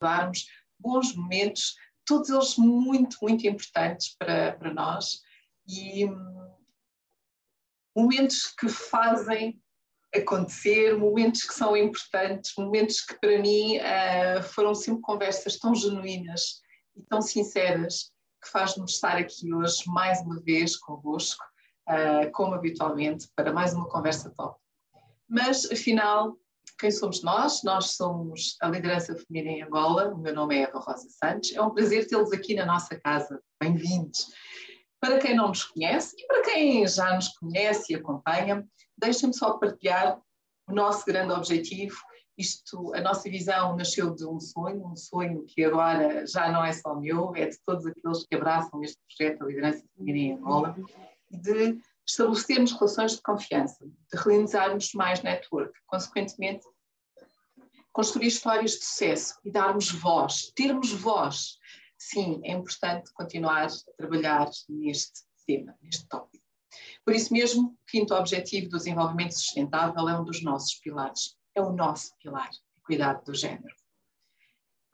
recordarmos bons momentos, todos eles muito, muito importantes para, para nós e hum, momentos que fazem acontecer, momentos que são importantes, momentos que para mim uh, foram sempre conversas tão genuínas e tão sinceras que faz-nos estar aqui hoje mais uma vez convosco, uh, como habitualmente, para mais uma conversa top. Mas afinal, quem somos nós? Nós somos a liderança feminina em Angola, o meu nome é Eva Rosa Santos, é um prazer tê-los aqui na nossa casa, bem-vindos. Para quem não nos conhece e para quem já nos conhece e acompanha, deixem-me só partilhar o nosso grande objetivo. Isto, a nossa visão nasceu de um sonho, um sonho que agora já não é só meu, é de todos aqueles que abraçam este projeto da liderança feminina em Angola, de estabelecermos relações de confiança, de realizarmos mais network, consequentemente construir histórias de sucesso e darmos voz, termos voz sim, é importante continuar a trabalhar neste tema, neste tópico. Por isso mesmo, o quinto objetivo do desenvolvimento sustentável é um dos nossos pilares, é o nosso pilar, o cuidado do género.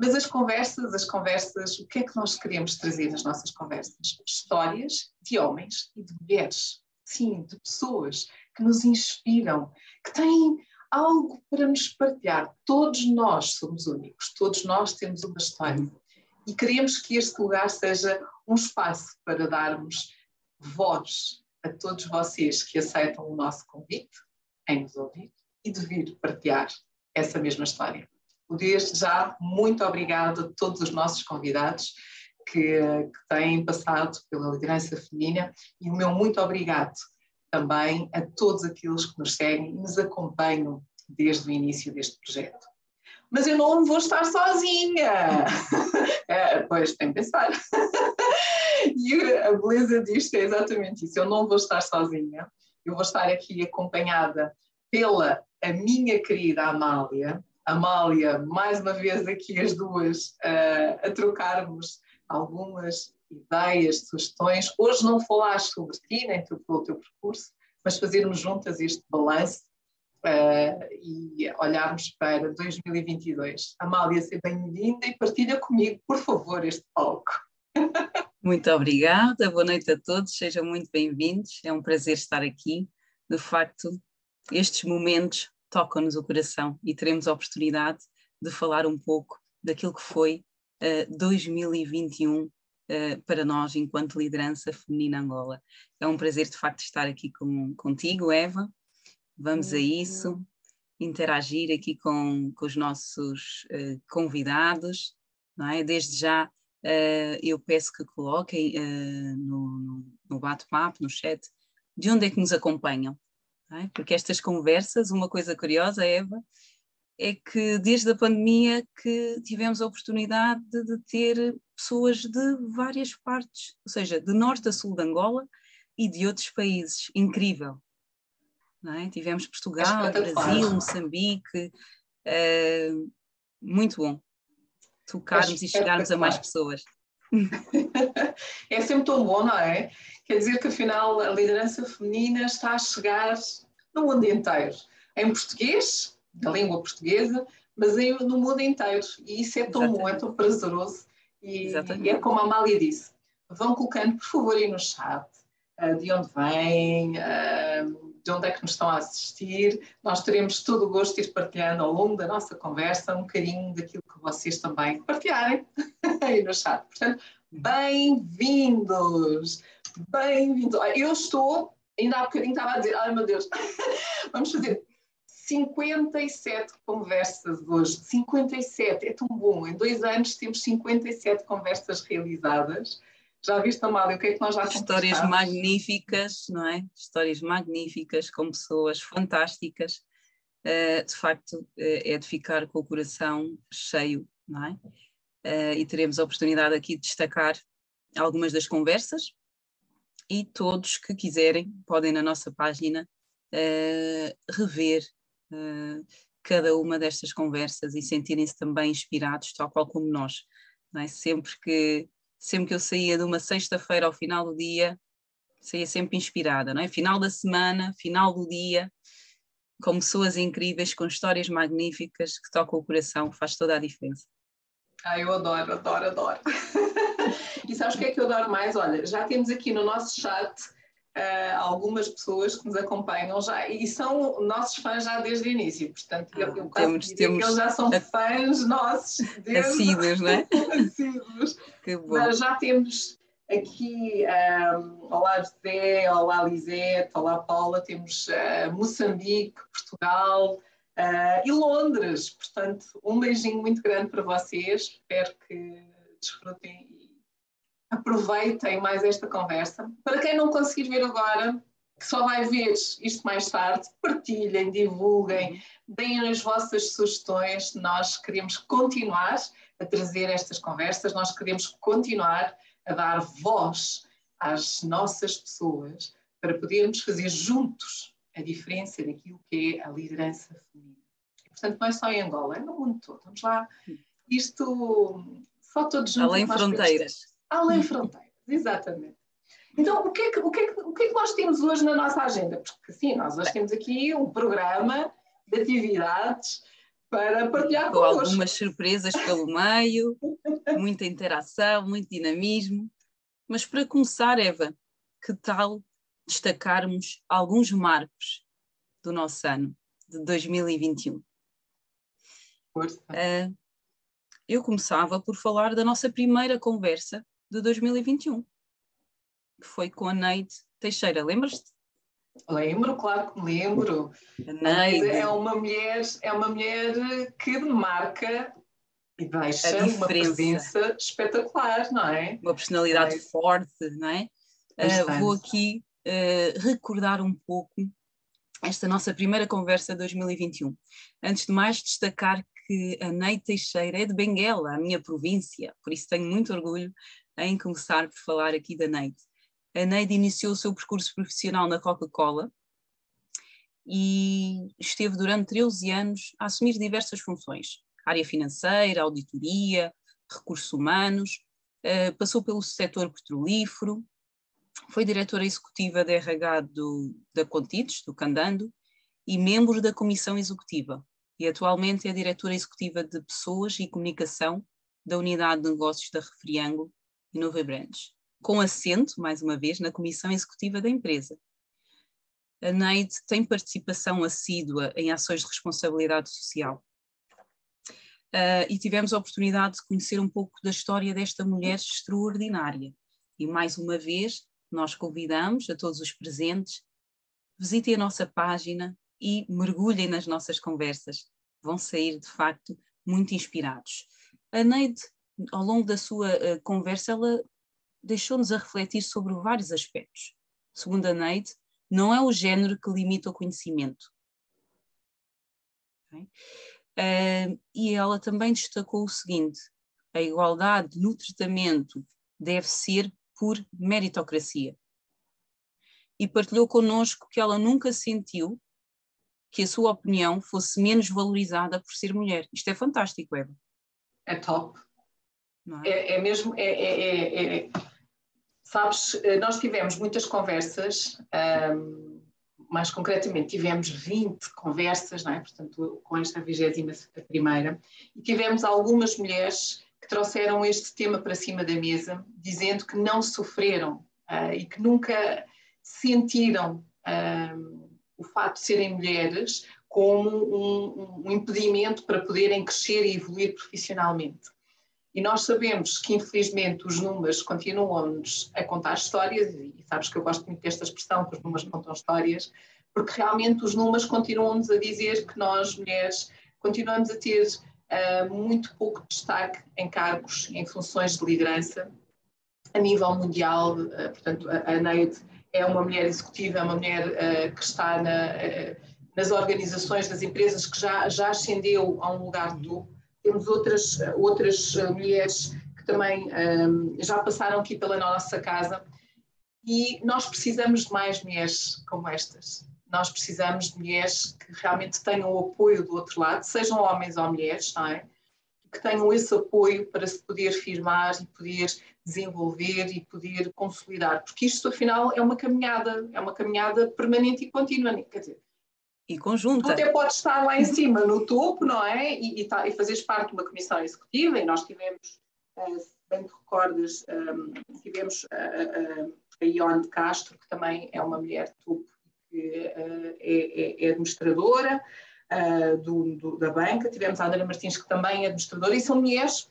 Mas as conversas, as conversas, o que é que nós queremos trazer nas nossas conversas? Histórias de homens e de mulheres, sim, de pessoas que nos inspiram, que têm algo para nos partilhar. Todos nós somos únicos, todos nós temos uma história e queremos que este lugar seja um espaço para darmos voz a todos vocês que aceitam o nosso convite em nos ouvir e de vir partilhar essa mesma história. Desde já, muito obrigada a todos os nossos convidados que, que têm passado pela liderança feminina e o meu muito obrigado também a todos aqueles que nos seguem e nos acompanham desde o início deste projeto mas eu não vou estar sozinha. É, pois, tem que pensar. e a beleza disto é exatamente isso. Eu não vou estar sozinha. Eu vou estar aqui acompanhada pela a minha querida Amália. Amália, mais uma vez aqui as duas uh, a trocarmos algumas ideias, sugestões. Hoje não falaste sobre ti, nem pelo teu percurso, mas fazermos juntas este balanço uh, e olharmos para 2022. Amália, seja bem-vinda e partilha comigo, por favor, este palco. Muito obrigada, boa noite a todos, sejam muito bem-vindos, é um prazer estar aqui. De facto, estes momentos tocam-nos o coração e teremos a oportunidade de falar um pouco daquilo que foi uh, 2021 uh, para nós enquanto liderança feminina Angola. É um prazer de facto estar aqui com, contigo, Eva, Vamos a isso, interagir aqui com, com os nossos uh, convidados, não é? Desde já uh, eu peço que coloquem no, no bate-papo, no chat, de onde é que nos acompanham, é? Porque estas conversas, uma coisa curiosa, Eva, é que desde a pandemia que tivemos a oportunidade de, de ter pessoas de várias partes, ou seja, de norte a sul de Angola e de outros países. Incrível, é? Tivemos Portugal, Brasil, Moçambique, uh, muito bom tocarmos e chegarmos a mais pessoas. é sempre tão bom, não é? Quer dizer que afinal a liderança feminina está a chegar no mundo inteiro, em português, na língua portuguesa, mas em, no mundo inteiro. E isso é tão Exatamente. bom, é tão prazeroso. E, e, é como a Amália disse: vão colocando, por favor, aí no chat uh, de onde vêm. Uh, de onde é que nos estão a assistir. Nós teremos todo o gosto de ir partilhando ao longo da nossa conversa um bocadinho daquilo que vocês também partilharem aí no chat. Portanto, bem-vindos! Bem-vindos! Eu estou, ainda há bocadinho estava a dizer, ai meu Deus, vamos fazer 57 conversas hoje. 57, é tão bom. Em dois anos temos 57 conversas realizadas. Já viste, Amália, o que é que nós já Histórias magníficas, não é? Histórias magníficas, com pessoas fantásticas. Uh, de facto, uh, é de ficar com o coração cheio, não é? Uh, e teremos a oportunidade aqui de destacar algumas das conversas e todos que quiserem podem na nossa página rever cada uma destas conversas e sentirem-se também inspirados, tal qual como nós. É? Sempre que sempre que eu saía de uma sexta-feira ao final do dia, saía sempre inspirada, não é? Final da semana, final do dia, com pessoas incríveis, com histórias magníficas que tocam o coração, faz toda a diferença. Ah, eu adoro, adoro, adoro. e sabes o que é que eu adoro mais? Olha, já temos aqui no nosso chat uh, algumas pessoas que nos acompanham já e são nossos fãs já desde o início. Portanto, ah, eu, eu temos, temos... que eles já são fãs nossos. Desde... Assíduos, não é? Assíduos. Que bom. Mas já temos aqui, um, ah, olá José, olá Lisete, olá Paula, temos uh, Moçambique, Portugal, Uh, e Londres. Portanto, um beijinho muito grande para vocês. Espero que desfrutem aproveitem mais esta conversa. Para quem não conseguir ver agora, que só vai ver isto mais tarde, partilhem, divulguem, deem as vossas sugestões. Nós queremos continuar a trazer estas conversas, nós queremos continuar a dar voz às nossas pessoas para podermos fazer juntos a diferença daquilo que é a liderança feminina. E, portanto, não é só em Angola, é no mundo todo. Vamos lá, isto só todos juntos. Além fronteiras. Além fronteiras, exatamente. Então, o que, é que, o, que é que, o que é que nós temos hoje na nossa agenda? Porque, sim, nós hoje temos aqui um programa de atividades para partilhar com algumas surpresas pelo meio, muita interação, muito dinamismo. Mas para começar, Eva, que tal destacarmos alguns marcos do nosso ano de 2021. Uh, eu começava por falar da nossa primeira conversa de 2021, que foi com a Neide Teixeira. Lembras-te? Lembro, claro que me lembro. A Neide. É uma mulher, é uma mulher que marca e deixa uma presença espetacular, não é? Uma personalidade é. forte, não é? Uh, vou aqui uh, recordar um pouco esta nossa primeira conversa de 2021. Antes de mais, destacar que a Neide Teixeira é de Benguela, a minha província, por isso tenho muito orgulho em começar por falar aqui da Neide. A Neide iniciou o seu percurso profissional na Coca-Cola e esteve durante 13 anos a assumir diversas funções, área financeira, auditoria, recursos humanos, uh, passou pelo setor petrolífero, foi diretora executiva da RH do, da Contidos, do Candando, e membro da comissão executiva. E atualmente é diretora executiva de Pessoas e Comunicação da Unidade de Negócios da Refriango e Brandes, com assento, mais uma vez, na comissão executiva da empresa. A Neide tem participação assídua em ações de responsabilidade social. Uh, e tivemos a oportunidade de conhecer um pouco da história desta mulher extraordinária. E mais uma vez, nós convidamos a todos os presentes, visitem a nossa página e mergulhem nas nossas conversas. Vão sair, de facto, muito inspirados. A Neide, ao longo da sua uh, conversa, ela deixou-nos a refletir sobre vários aspectos. Segundo a Neide, não é o género que limita o conhecimento. Okay? Uh, e ela também destacou o seguinte: a igualdade no tratamento deve ser por meritocracia. E partilhou connosco que ela nunca sentiu que a sua opinião fosse menos valorizada por ser mulher. Isto é fantástico, Eva. É top. É? É, é? mesmo. É, é, é, é, sabes, nós tivemos muitas conversas, um, mais concretamente, tivemos 20 conversas, não é? portanto, com esta 21 primeira, e tivemos algumas mulheres que trouxeram este tema para cima da mesa, dizendo que não sofreram uh, e que nunca sentiram uh, o fato de serem mulheres como um, um, impedimento para poderem crescer e evoluir profissionalmente. E nós sabemos que, infelizmente, os números continuam-nos a contar histórias, e sabes que eu gosto muito desta expressão, que os números contam histórias, porque realmente os números continuam-nos a dizer que nós, mulheres, continuamos a ter uh, muito pouco destaque em cargos, em funções de liderança a nível mundial. Uh, portanto, a, a Neide é uma mulher executiva, é uma mulher uh, que está na, nas organizações das empresas, que já, já ascendeu a um lugar topo. Temos outras, outras mulheres que também um, já passaram aqui pela nossa casa. E nós precisamos de mais mulheres como estas. Nós precisamos de mulheres que realmente tenham o apoio do outro lado, sejam homens ou mulheres, não é? Que tenham esse apoio para se poder firmar e poder desenvolver e poder consolidar, porque isto afinal é uma caminhada, é uma caminhada permanente e contínua, quer dizer, E conjunta. Tu até podes estar lá em cima, no topo, não é? E, e, tá, e fazeres parte de uma comissão executiva, e nós tivemos, uh, se bem te recordas, um, tivemos uh, uh, a Ione de Castro, que também é uma mulher topo, que é, é, é, administradora do, do, da banca, tivemos a Andra Martins, que também é administradora, e são mulheres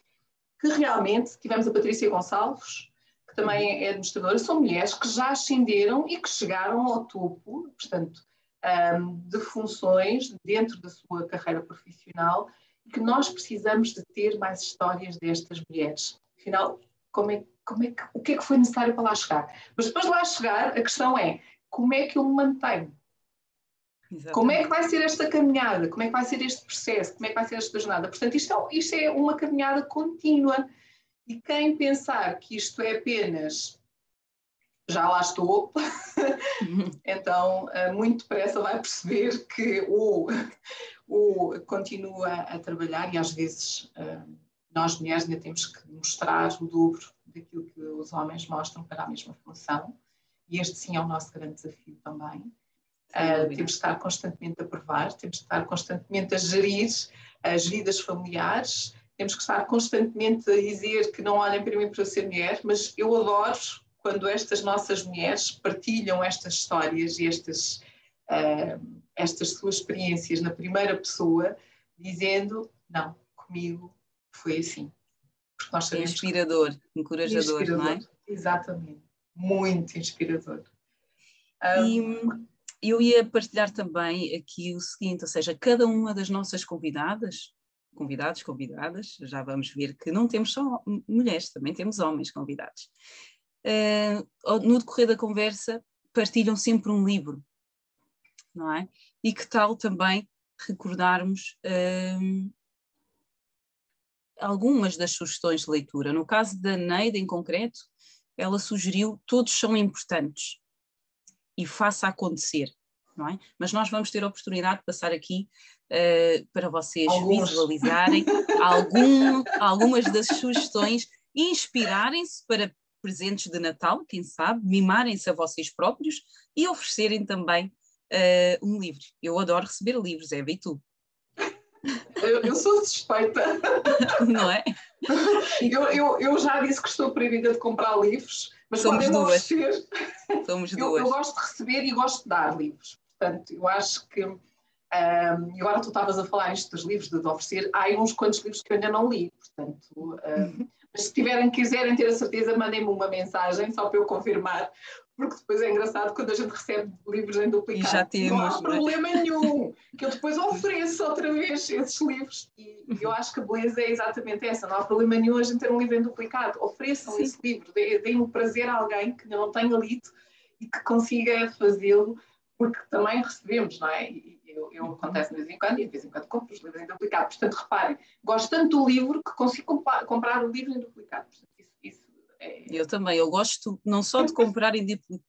que realmente, tivemos a Patrícia Gonçalves, que também é administradora, são mulheres que já ascenderam e que chegaram ao topo, portanto, um, de funções dentro da sua carreira profissional e que nós precisamos de ter mais histórias destas mulheres. Afinal, como é, como é que, o que é que foi necessário para lá chegar? Mas depois de lá chegar, a questão é como é que eu me mantenho? Exatamente. Como é que vai ser esta caminhada? Como é que vai ser este processo? Como é que vai ser esta jornada? Portanto, isto é, isto é uma caminhada contínua. E quem pensar que isto é apenas já lá estou, então eh, muito depressa vai perceber que ou, ou continua a trabalhar e às vezes eh, nós mulheres ainda temos que mostrar o dobro daquilo que os homens mostram para a mesma função. E este sim é o nosso grande desafio também. Uh, temos que estar constantemente a provar, temos que estar constantemente a gerir as vidas familiares, temos que estar constantemente a dizer que não olhem para mim para ser mulher, mas eu adoro quando estas nossas mulheres partilham estas histórias e estas, uh, estas suas experiências na primeira pessoa, dizendo: Não, comigo foi assim. Porque nós sabemos inspirador, que... encorajador, inspirador, não é? Exatamente, muito inspirador. Um, e eu ia partilhar também aqui o seguinte: ou seja, cada uma das nossas convidadas, convidados, convidadas, já vamos ver que não temos só mulheres, também temos homens convidados uh, no decorrer da conversa partilham sempre um livro, não é? E que tal também recordarmos uh, algumas das sugestões de leitura. No caso da Neida, em concreto, ela sugeriu todos são importantes e faça acontecer, não é? Mas nós vamos ter a oportunidade de passar aqui uh, para vocês Alguns. visualizarem algum, algumas das sugestões e inspirarem-se para presentes de Natal, quem sabe, mimarem-se a vocês próprios e oferecerem também uh, um livro. Eu adoro receber livros, Eva, e tu? Eu, eu sou suspeita. Não é? Eu, eu, eu, já disse que estou proibida de comprar livros, mas Somos duas. Oferecer, Somos duas. Eu, gosto de receber e gosto de dar livros. Portanto, eu acho que. Um, agora tu estavas a falar isto dos livros, de, de oferecer. Há uns quantos livros que eu ainda não li, portanto, um, se tiverem, quiserem ter a certeza, mandem-me uma mensagem só para eu confirmar, porque depois é engraçado quando a gente recebe livros em duplicado. E já temos, não há é? problema nenhum, que eu depois ofereço outra vez esses livros. E eu acho que a beleza é exatamente essa, não há problema nenhum a gente ter um livro em duplicado. Ofereçam Sim. esse livro, deem o prazer a alguém que não tenha lido e que consiga fazê-lo, porque também recebemos, não é? E, eu, eu acontece de vez em quando e de vez em quando compro os livros em duplicado. Portanto, reparem, gosto tanto do livro que consigo comprar, o livro em duplicado. Portanto, isso, isso é... Eu também, eu gosto não só de comprar em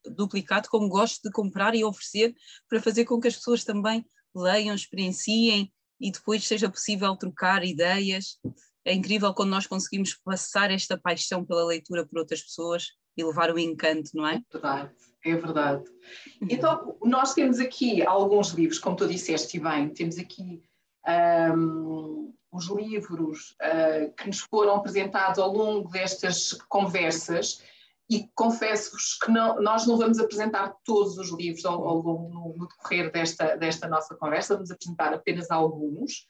duplicado, como gosto de comprar e oferecer para fazer com que as pessoas também leiam, experienciem e depois seja possível trocar ideias. É incrível quando nós conseguimos passar esta paixão pela leitura por outras pessoas e levar o encanto, não é? É verdade. É verdade. Então, nós temos aqui alguns livros, como tu disseste bem, temos aqui um, os livros uh, que nos foram apresentados ao longo destas conversas e confesso-vos que não, nós não vamos apresentar todos os livros ao, ao longo, no, no, decorrer desta, desta nossa conversa, vamos apresentar apenas alguns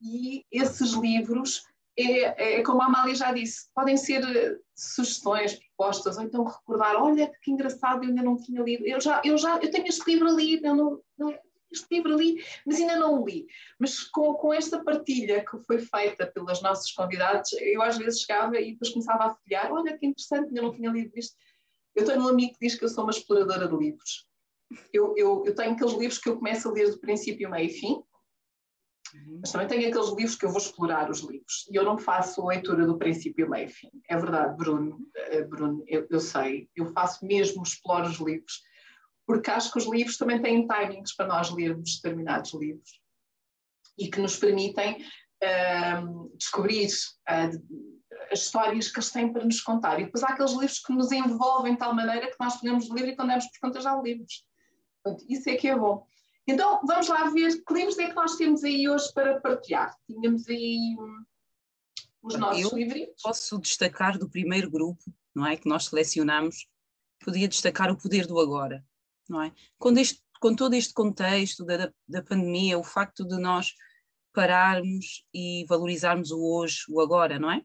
e esses livros é, é, como a Amália já disse, podem ser eh, sugestões, propostas, ou então recordar, olha que engraçado, eu ainda não tinha lido, eu já, eu já, eu tenho este livro ali, eu não, não este livro ali, mas ainda não o li. Mas com, com esta partilha que foi feita pelas nossas convidados, eu às vezes chegava e depois começava a folhear, olha que interessante, ainda não tinha lido isto. Eu tenho um amigo que diz que eu sou uma exploradora de livros. Eu, eu, eu tenho aqueles livros que eu começo a ler do princípio, meio e fim. Mas também tenho aqueles livros que eu vou explorar os livros. E eu não faço leitura do princípio, meio fim. É verdade, Bruno, uh, Bruno eu, eu, sei. Eu faço mesmo, exploro os livros. Porque acho que os livros também têm timings para nós lermos determinados livros. E que nos permitem uh, descobrir uh, as histórias que eles têm para nos contar. E depois há aqueles livros que nos envolvem de tal maneira que nós podemos ler e quando demos por conta já lemos. Portanto, isso é que é bom. Então, vamos lá ver que livros é que nós temos aí hoje para partilhar. Tínhamos aí hum, os nossos Eu livrinhos. Posso destacar do primeiro grupo, não é? Que nós selecionamos, podia destacar o poder do agora, não é? Quando este, com todo este contexto da, da pandemia, o facto de nós pararmos e valorizarmos o hoje, o agora, não é?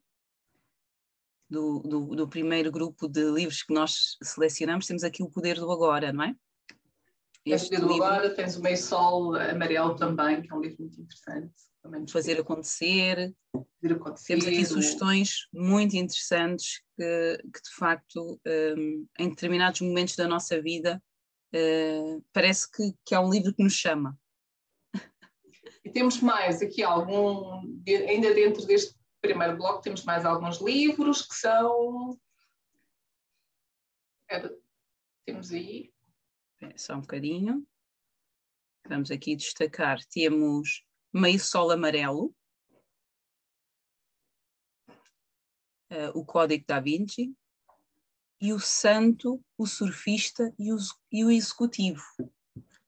Do, do, do, primeiro grupo de livros que nós selecionamos, temos aqui o poder do agora, não é? Este livro, agora tens o Meio Sol Amarelo também, que é um livro muito interessante. fazer acontecer. fazer acontecer. Temos aqui sugestões muito interessantes que, que de facto, um, em determinados momentos da nossa vida, uh, parece que, que é um livro que nos chama. E temos mais aqui algum, ainda dentro deste primeiro bloco, temos mais alguns livros que são. Temos aí. Só um bocadinho. Vamos aqui destacar. Temos Meio Sol Amarelo, uh, o Código da Vinci e o Santo, o Surfista e o, e o Executivo.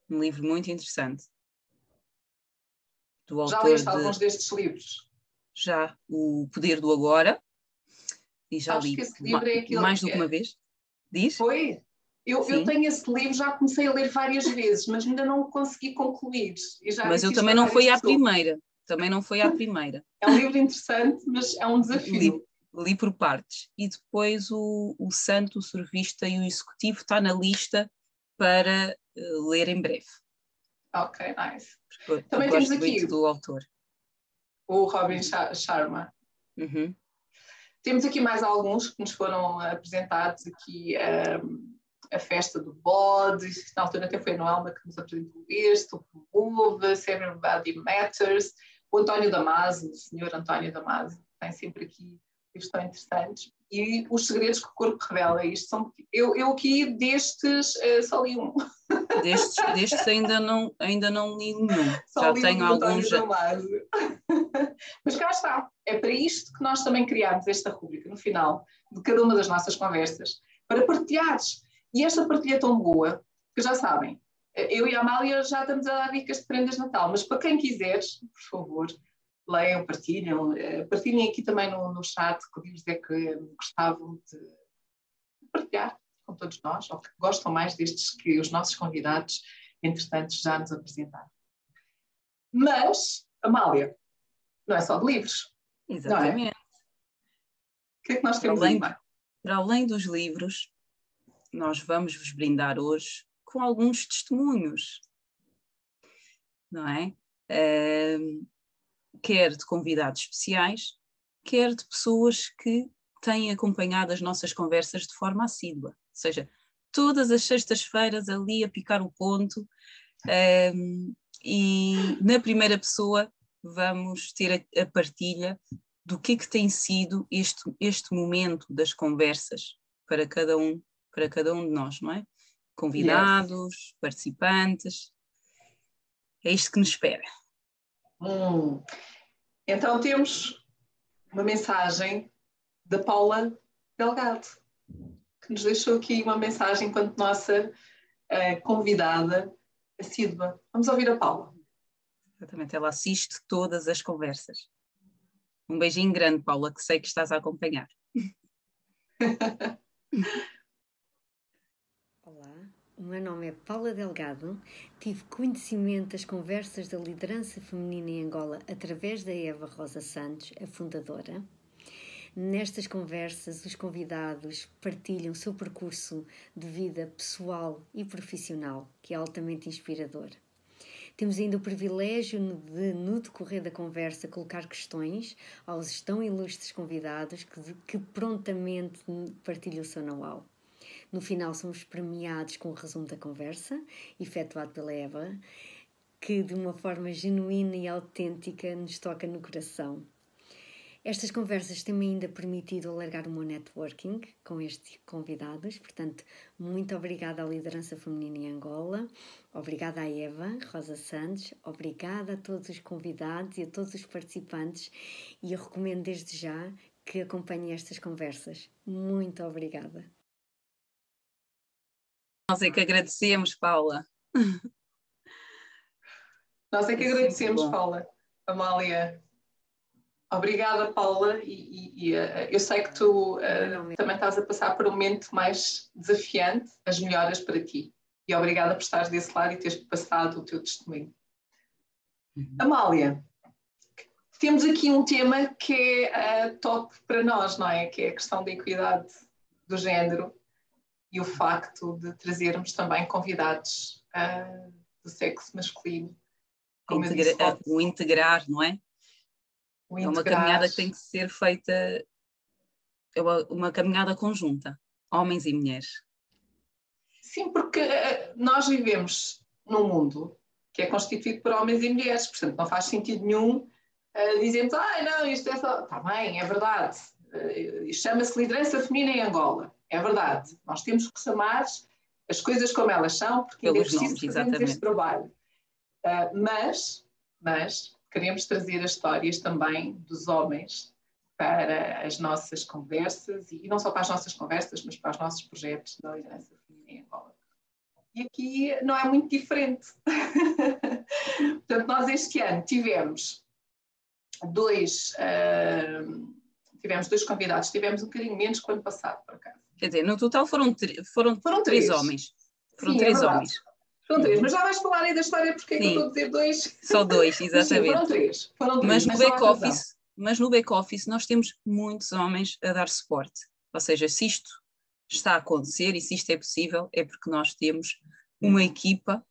Um livro muito interessante. Do já leste de, alguns destes livros? Já, O Poder do Agora. E já Acho li é mais do que uma vez. Diz? Foi? Eu, eu, tenho esse livro, já comecei a ler várias vezes, mas ainda não consegui concluir. mas eu também não fui à primeira. Também não foi à primeira. É um livro interessante, mas é um desafio. Li, li por partes. E depois o, o Santo, o Servista e o Executivo está na lista para uh, ler em breve. Ok, nice. Porque também temos aqui do autor. O Robin Sharma. Uhum. Temos aqui mais alguns que nos foram apresentados aqui. Um, a festa do bode, na altura até foi a Noelma que nos apresentou este, o Promove, Everybody Matters, o António Damasio, o senhor António Damasio, tem sempre aqui livros tão interessantes, e os segredos que o corpo revela, isto são, eu, eu aqui destes uh, só li um. Destes, destes ainda, não, ainda não li nenhum, só já li tenho alguns. Já... Mas cá está, é para isto que nós também criámos esta rubrica, no final de cada uma das nossas conversas, para partilhares e esta partilha é tão boa, que já sabem, eu e a Amália já estamos a dar dicas de prendas de Natal, mas para quem quiser, por favor, leiam, partilhem, eh, partilhem aqui também no, no chat que livros é que gostavam de partilhar com todos nós, ou que gostam mais destes que os nossos convidados, entretanto, já nos apresentaram. Mas, Amália, não é só de livros. É? Exatamente. É? O que é que nós temos para além, para além dos livros, nós vamos vos brindar hoje com alguns testemunhos, não é? Uh, quer de convidados especiais, quer de pessoas que têm acompanhado as nossas conversas de forma assídua, ou seja, todas as sextas-feiras ali a picar o ponto, um, e na primeira pessoa vamos ter a, a, partilha do que é que tem sido este, este momento das conversas para cada um para cada um de nós, não é? Convidados, yes. participantes. É isto que nos espera. Hum. Então temos uma mensagem da Paula Delgado, que nos deixou aqui uma mensagem enquanto nossa uh, convidada assídua. Vamos ouvir a Paula. Exatamente, ela assiste todas as conversas. Um beijinho grande, Paula, que sei que estás a acompanhar. O meu nome é Paula Delgado. Tive conhecimento das conversas da liderança feminina em Angola através da Eva Rosa Santos, a fundadora. Nestas conversas, os convidados partilham o seu percurso de vida pessoal e profissional, que é altamente inspirador. Temos ainda o privilégio de, no decorrer da conversa, colocar questões aos tão ilustres convidados que, que prontamente partilham o seu know-how. No final, somos premiados com o resumo da conversa, efetuado pela Eva, que de uma forma genuína e autêntica nos toca no coração. Estas conversas têm-me ainda permitido alargar o meu networking com estes convidados, portanto, muito obrigada à liderança feminina em Angola, obrigada à Eva Rosa Santos, obrigada a todos os convidados e a todos os participantes e eu recomendo desde já que acompanhem estas conversas. Muito obrigada. Nós é que agradecemos, Paula. Nós é que é agradecemos, Paula. Amália. Obrigada, Paula. E, e, e uh, eu sei que tu uh, também estás a passar por um momento mais desafiante, as melhoras para ti. E obrigada por estares desse lado e teres passado o teu testemunho. Uhum. Amália, temos aqui um tema que é uh, top para nós, não é? Que é a questão da equidade do género e o facto de trazermos também convidados uh, do sexo masculino. Integra disse, o integrar, não é? É uma caminhada que tem que ser feita, é uma, uma caminhada conjunta, homens e mulheres. Sim, porque uh, nós vivemos num mundo que é constituído por homens e mulheres, portanto não faz sentido nenhum uh, dizermos, ah, não, isto é só. Está bem, é verdade. Uh, Chama-se liderança feminina em Angola. É verdade. Nós temos que chamar as coisas como elas são, porque é preciso fazer este trabalho. Uh, mas, mas queremos trazer as histórias também dos homens para as nossas conversas, e não só para as nossas conversas, mas para os nossos projetos da liderança feminina em Angola. E aqui não é muito diferente. Portanto, nós este ano tivemos dois, uh, tivemos dois convidados, tivemos um bocadinho menos que o ano passado, por acaso. Quer dizer, no total foram, foram, foram três. três homens. Foram Sim, é três é homens. Foram três, mas já vais falar aí da história porque é que eu estou a dizer dois. Só dois, exatamente. Sim, foram três. Foram três mas, no back-office, mas no back-office nós temos muitos homens a dar suporte. Ou seja, se isto está a acontecer e se isto é possível, é porque nós temos uma equipa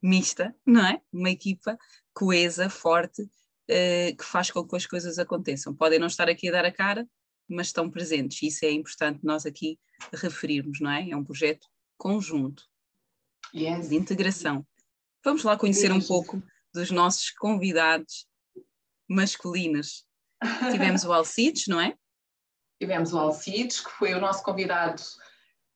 mista, não é? Uma equipa coesa, forte, uh, que faz com que as coisas aconteçam. Podem não estar aqui a dar a cara, mas estão presentes. Isso é importante nós aqui referirmos, não é? É um projeto conjunto, yes. de integração. Vamos lá conhecer um pouco dos nossos convidados masculinos. Tivemos o Alcides, não é? Tivemos o Alcides, que foi o nosso convidado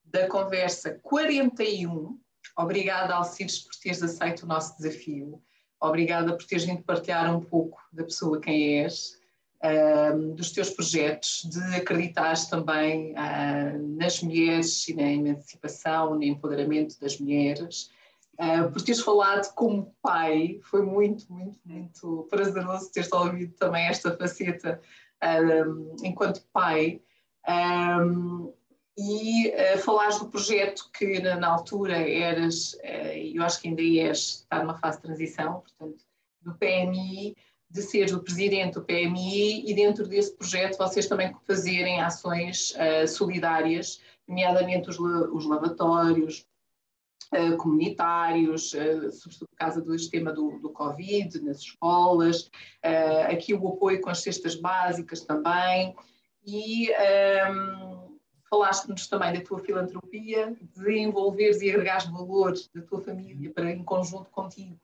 da conversa 41. Obrigada, Alcides, por teres aceito o nosso desafio. Obrigada por teres vindo partilhar um pouco da pessoa quem és dos teus projetos, de acreditar também uh, nas mulheres e na emancipação, no empoderamento das mulheres. Uh, por teres falado como pai, foi muito, muito, muito prazeroso teres ouvido também esta faceta enquanto pai. Um, e uh, falares do projeto que na, na altura eras, uh, eu acho que ainda és, está numa fase de transição, portanto, do PMI, de ser o presidente do PMI e dentro desse projeto vocês também fazerem ações uh, solidárias, nomeadamente os, os lavatórios uh, comunitários, uh, sobretudo por causa do sistema do, do Covid, nas escolas, aqui o apoio com as cestas básicas também, e um, ehm, falaste-nos também da tua filantropia, de envolveres e agregares valores da tua família para, em conjunto contigo,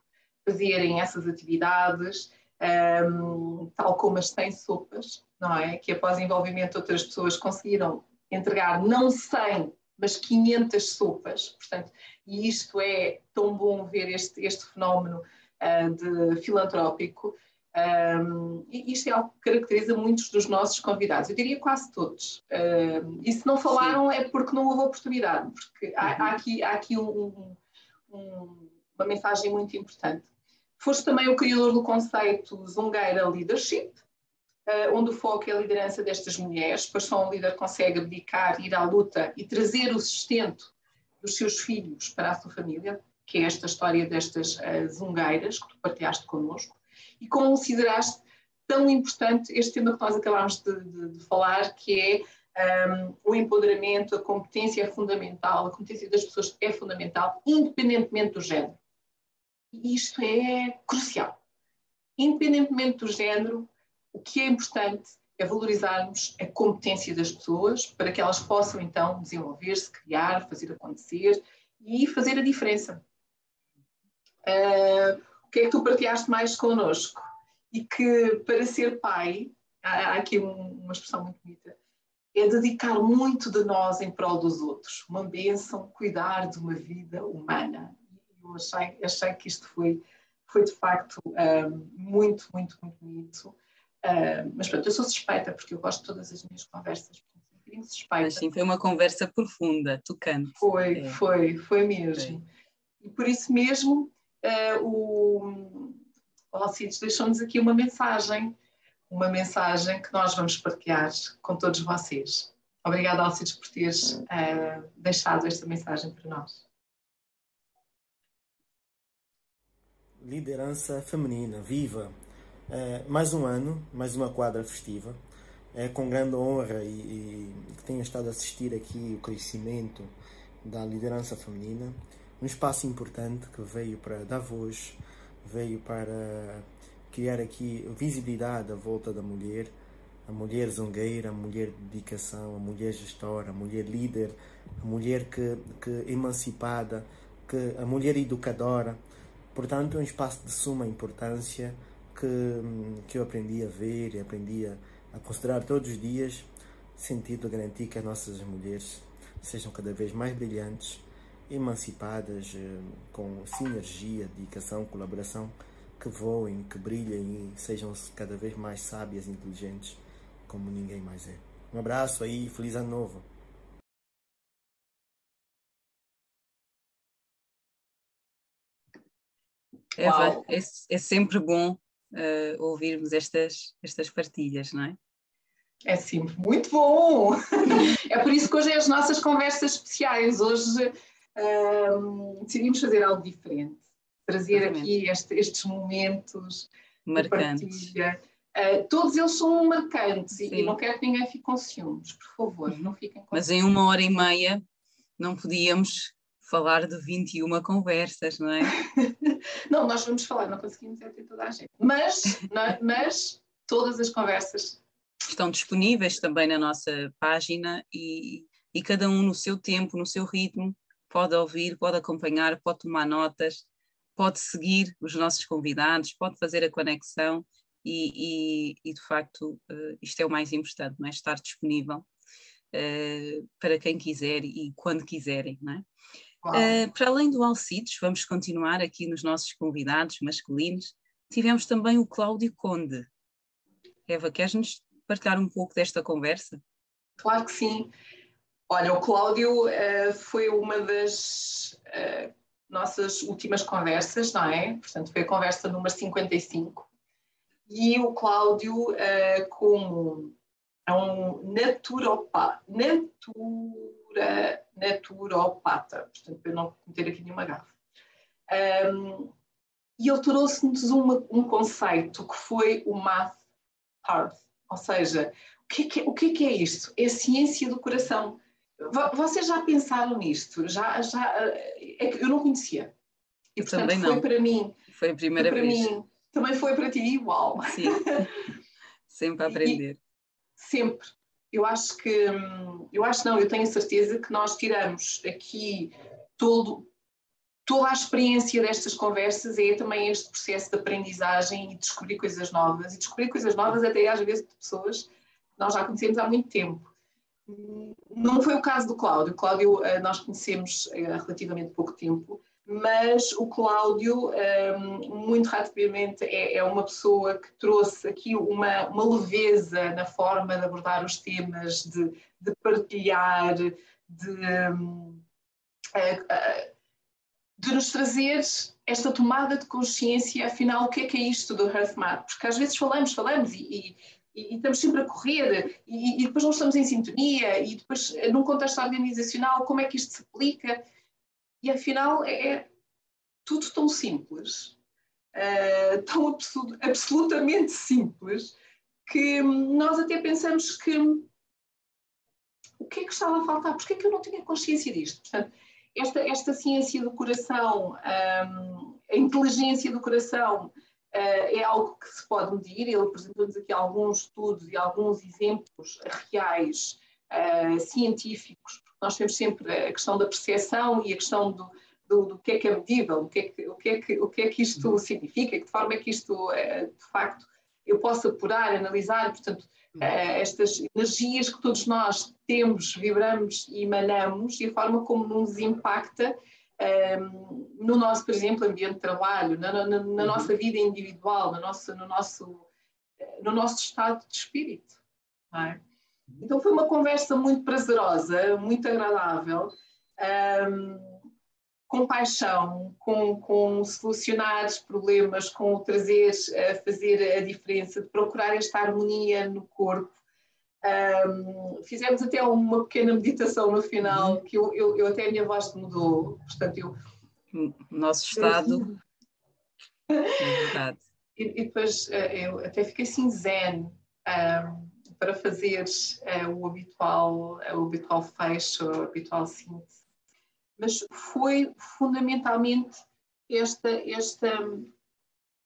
fazerem essas atividades um, tal como as 100 sopas, não é? Que após envolvimento outras pessoas conseguiram entregar não 100, mas 500 sopas. Portanto, e isto é tão bom ver este, este fenómeno uh, de filantrópico. Um, e isto é algo que caracteriza muitos dos nossos convidados, eu diria quase todos. Um, e se não falaram Sim. é porque não houve oportunidade, porque uhum. há, há, aqui, há aqui um, uma mensagem muito importante. Foste também o criador do conceito Zungueira Leadership, uh, onde o foco é a liderança destas mulheres, pois só um líder consegue abdicar, ir à luta e trazer o sustento dos seus filhos para a sua família, que é esta história destas uh, zungueiras que tu partilhaste connosco, e consideraste tão importante este tema que nós acabámos de, de, de falar, que é um, o empoderamento, a competência é fundamental, a competência das pessoas é fundamental, independentemente do género. E isto é crucial. Independentemente do género, o que é importante é valorizarmos a competência das pessoas para que elas possam então desenvolver-se, criar, fazer acontecer e fazer a diferença. Uh, que é que tu partilhaste mais connosco? E que para ser pai, há, aqui uma expressão muito bonita, é dedicar muito de nós em prol dos outros. Uma bênção cuidar de uma vida humana eu achei, achei que isto foi, foi de facto um, muito, muito, muito bonito. Um, mas pronto, eu sou suspeita porque eu gosto de todas as minhas conversas. Um suspeita. Mas sim, foi uma conversa profunda, tocante. Foi, é. foi, foi mesmo. E por isso mesmo uh, o, Alcides deixou-nos aqui uma mensagem, uma mensagem que nós vamos partilhar com todos vocês. Obrigada, Alcides, por teres uh, deixado esta mensagem para nós. Liderança feminina, viva! É, mais um ano, mais uma quadra festiva. É com grande honra e, e que tenho estado a assistir aqui o crescimento da liderança feminina. Um espaço importante que veio para dar voz, veio para criar aqui visibilidade à volta da mulher, a mulher zongueira, a mulher de dedicação, a mulher gestora, a mulher líder, a mulher que, que emancipada, que, a mulher educadora. Portanto, é um espaço de suma importância que, que eu aprendi a ver e aprendi a, a considerar todos os dias, sentido de garantir que as nossas mulheres sejam cada vez mais brilhantes, emancipadas, eh, com sinergia, dedicação, colaboração, que voem, que brilhem e sejam cada vez mais sábias e inteligentes como ninguém mais é. Um abraço aí, feliz ano novo! Eva, é, é, sempre bom uh, ouvirmos estas, estas partilhas, não é? É sempre muito bom! é por isso que hoje é as nossas conversas especiais. Hoje uh, decidimos fazer algo diferente, trazer Exatamente. aqui este, estes momentos marcantes. Uh, todos eles são marcantes e, e, não quero que ninguém fique com ciúmes, por favor, não fiquem com Mas em uma hora e meia não podíamos falar de 21 conversas, não é? não, nós vamos falar, não conseguimos é ter toda a gente. Mas, é? mas todas as conversas estão disponíveis também na nossa página e, e cada um no seu tempo, no seu ritmo, pode ouvir, pode acompanhar, pode tomar notas, pode seguir os nossos convidados, pode fazer a conexão e, e, e de facto uh, isto é o mais importante, não é? estar disponível uh, para quem quiser e quando quiserem. Não é? Uh, para além do Alcides, vamos continuar aqui nos nossos convidados masculinos. Tivemos também o Cláudio Conde. Eva, queres-nos partilhar um pouco desta conversa? Claro que sim. Olha, o Cláudio uh, foi uma das uh, nossas últimas conversas, não é? Portanto, foi a conversa número 55. E o Cláudio, como é um naturopata, natura, naturopata, portanto, para não cometer aqui nenhuma gafa. Um, e ele trouxe-nos um conceito que foi o Math Heart, ou seja, o que, é que, o que, é, que é isto? É a ciência do coração. Vocês já pensaram nisto? Já, já, é que eu não conhecia. E portanto também foi para mim. Foi a primeira para vez. Mim, também foi para ti, uau! Sim, sempre a aprender. E, sempre. Eu acho que, eu acho não, eu tenho certeza que nós tiramos aqui todo, toda a experiência destas conversas é também este processo de aprendizagem e descobrir coisas novas, e descobrir coisas novas até às vezes de pessoas que nós já conhecemos há muito tempo. Não foi o caso do Cláudio. O Cláudio eh, nós conhecemos há relativamente pouco tempo, mas o Cláudio, um, muito rapidamente, é, é, uma pessoa que trouxe aqui uma, uma leveza na forma de abordar os temas, de, de partilhar, de, um, de nos trazer esta tomada de consciência, afinal, o que é que é isto do HearthMath? Porque às vezes falamos, falamos e, e, e estamos sempre a correr e, e depois não estamos em sintonia e depois, num contexto organizacional, como é que isto se aplica? E afinal é, é tudo tão simples, uh, tão absolutamente simples, que nós até pensamos que o que é que estava a faltar? Porquê é que eu não tinha consciência disto? Portanto, esta, esta ciência do coração, um, a inteligência do coração, é algo que se pode medir. Ele apresentou-nos aqui alguns estudos e alguns exemplos reais, uh, científicos, nós temos sempre a questão da percepção e a questão do, do, do que é que é medível, o que é que, o que, é que, o que, é que isto uhum. significa, de forma é que isto, eh, de facto, eu posso apurar, analisar, portanto, eh, estas energias que todos nós temos, vibramos e emanamos e a forma como nos impacta no nosso, por exemplo, ambiente de trabalho, na, na, na uhum. nossa vida individual, no nosso, no, nosso, eh, no nosso estado de espírito. É? Então foi uma conversa muito prazerosa, muito agradável, um, com paixão, com, com solucionar problemas, com trazer, a fazer a diferença, de procurar esta harmonia no corpo. Um, fizemos até uma pequena meditação no final, uhum. que eu, eu, eu, até a minha voz mudou, portanto eu... Nosso estado... é. E, e, depois eh, eu até fiquei assim zen um, para fazer uh, o habitual, o habitual fecho, o habitual síntese mas foi fundamentalmente esta, esta,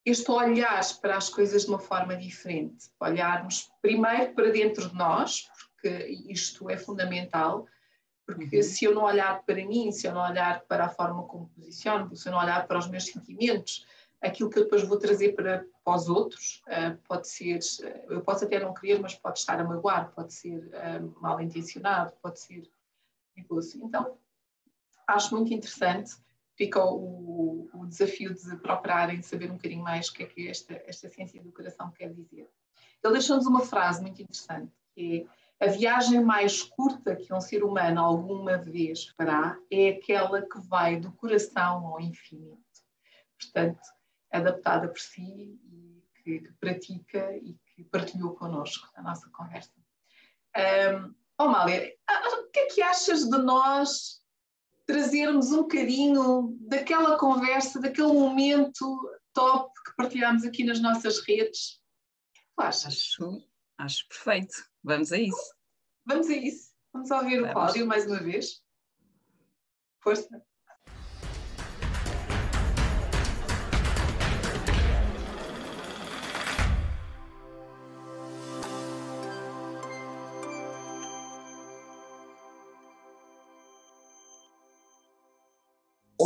este olhar para as coisas de uma forma diferente. Olharmos primeiro para dentro de nós, porque isto é fundamental, porque uhum. se eu não olhar para mim, se eu não olhar para a forma como posiciono, se eu não olhar para os meus sentimentos, aquilo que eu depois vou trazer para, para os outros uh, pode ser, uh, eu posso até não querer, mas pode estar a magoar, pode ser uh, mal intencionado, pode ser perigoso. Então, acho muito interessante. Fica o, o, desafio de procurarem saber um bocadinho mais o que é que esta, esta ciência do coração quer dizer. Ele deixou-nos uma frase muito interessante, que é a viagem mais curta que um ser humano alguma vez fará é aquela que vai do coração ao infinito. Portanto, adaptada por si e que, que pratica e que partilhou connosco a nossa conversa. Um, oh, Mália, o que é que achas de nós trazermos um bocadinho daquela conversa, daquele momento top que partilhámos aqui nas nossas redes. Acho, acho perfeito. Vamos a isso. Vamos a isso. Vamos ouvir Vamos. o Cláudio mais uma vez. Força.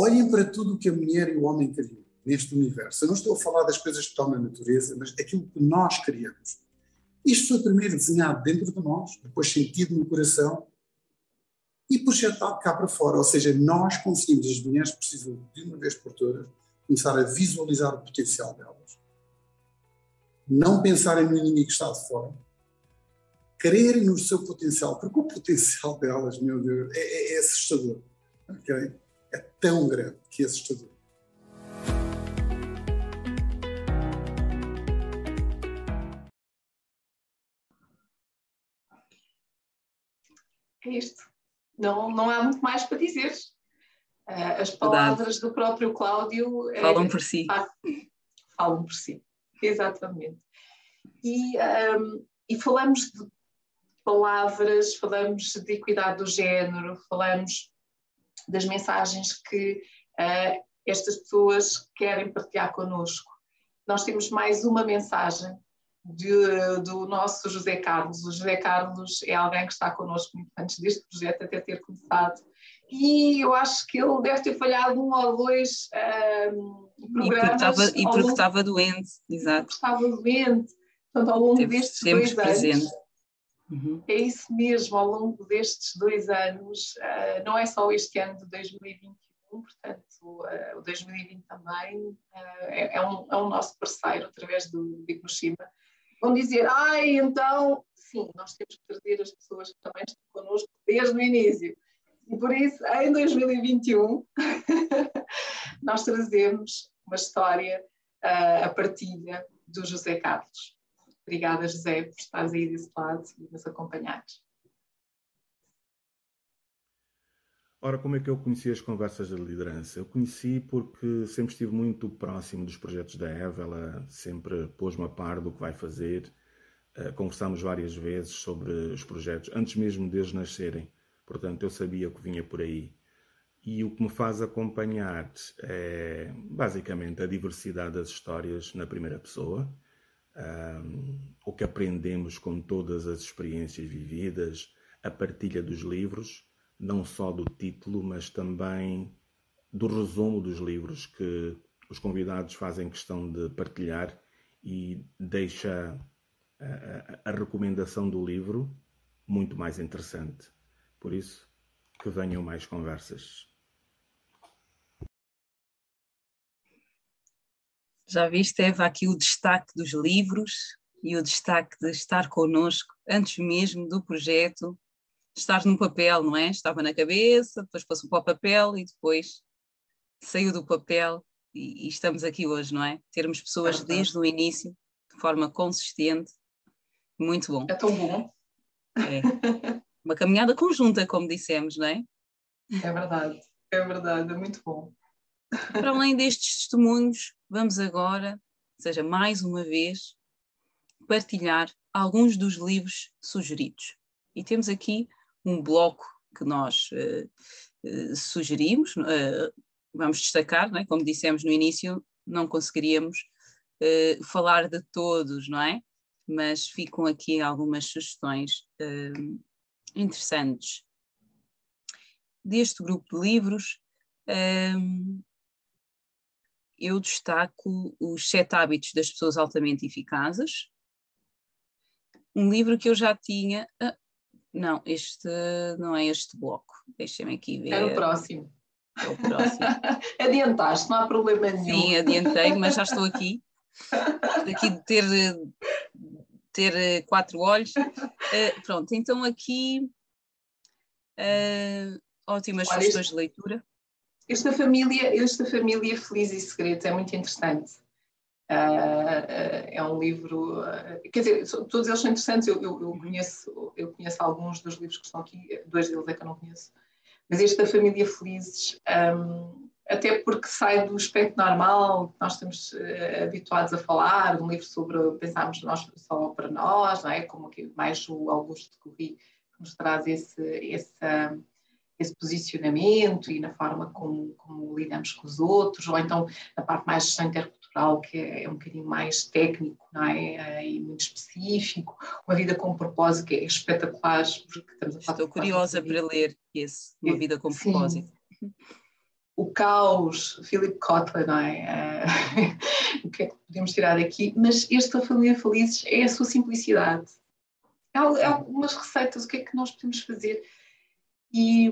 Olhem para tudo o que a mulher e o homem criam neste universo. Eu não estou a falar das coisas que estão na natureza, mas daquilo que nós criamos. Isto foi primeiro desenhado dentro de nós, depois sentido no coração e projetado cá para fora. Ou seja, nós conseguimos, as mulheres precisam de uma vez por todas, começar a visualizar o potencial delas. Não pensarem no inimigo que está de fora. Crerem no seu potencial, porque o potencial delas, meu Deus, é, é, é assustador. Okay? É tão grande que é assustador. É isto. Não, não há muito mais para dizer. Uh, as palavras Verdade. do próprio Cláudio eh, falam por si. Falam por si, exatamente. E, um, e falamos de palavras, falamos de equidade do género, falamos das mensagens que uh, estas pessoas querem partilhar connosco. Nós temos mais uma mensagem de, do nosso José Carlos. O José Carlos é alguém que está connosco muito antes deste projeto até ter começado. E eu acho que ele deve ter falhado um ou dois uh, programas. E porque estava doente, exato. Porque estava doente. Portanto, ao longo Teve destes dois presente. anos, Uhum. É isso mesmo, ao longo destes dois anos, uh, não é só este ano de 2021, portanto, uh, o 2020 também uh, é, é, um, é um nosso parceiro através do Bigmoshima. Vão dizer, ai, então, sim, nós temos que trazer as pessoas que também estão connosco desde o início. E por isso, em 2021, nós trazemos uma história, a partilha do José Carlos. Obrigada, José, por estares aí desse lado e nos acompanhares. Ora, como é que eu conheci as conversas de liderança? Eu conheci porque sempre estive muito próximo dos projetos da Eva, ela sempre pôs-me a par do que vai fazer. Uh, conversámos várias vezes sobre os projetos, antes mesmo deles nascerem. Portanto, eu sabia que vinha por aí. E o que me faz acompanhar é basicamente a diversidade das histórias na primeira pessoa o que aprendemos com todas as experiências vividas, a partilha dos livros, não só do título, mas também do resumo dos livros que os convidados fazem questão de partilhar e deixa a, a, a recomendação do livro muito mais interessante. Por isso, que venham mais conversas. Já viste, Eva, aqui o destaque dos livros e o destaque de estar connosco antes mesmo do projeto, estar no papel, não é? Estava na cabeça, depois passou para o papel e depois saiu do papel e, e, estamos aqui hoje, não é? Termos pessoas desde o início, de forma consistente, muito bom. É tão bom. É. Uma caminhada conjunta, como dissemos, não é? É verdade, é verdade, é muito bom. Para além destes testemunhos, vamos agora, seja mais uma vez, partilhar alguns dos livros sugeridos. E temos aqui um bloco que nós uh, uh, sugerimos, uh, vamos destacar, é? como dissemos no início, não conseguiríamos falar de todos, não é? Mas ficam aqui algumas sugestões interessantes. Deste grupo de livros, eu destaco os Sete Hábitos das Pessoas Altamente Eficazes, um livro que eu já tinha. Ah, não, este não é este bloco. Deixem-me aqui ver. É o próximo. É o próximo. Adiantaste, não há problema nenhum. Sim, adiantei, mas já estou aqui. Daqui de ter, ter quatro olhos. Uh, pronto, então aqui uh, ótimas Olha, sugestões de leitura. Esta família, esta família Feliz e Segredo é muito interessante. Uh, é um livro, uh, quer dizer, todos eles são interessantes. Eu, eu, eu, conheço, eu conheço alguns dos livros que estão aqui, dois deles é que eu não conheço. Mas este da Família Felizes, um, até porque sai do espectro normal, que nós estamos uh, habituados a falar, um livro sobre pensarmos nós só para nós, não é? Como aqui mais o Augusto Corri nos traz esse, esse, esse posicionamento e na forma como, como, lidamos com os outros, ou então a parte mais intercultural, que é, é um bocadinho mais técnico não é? é? e muito específico, uma vida com propósito, que é espetacular. Porque estamos a Estou curiosa para ler esse, Uma Vida com Sim. Propósito. O caos, Philip Kotler, não é? o que é que podemos tirar daqui? Mas esta família Felizes é a sua simplicidade. Há, há algumas receitas, o que é que nós podemos fazer? E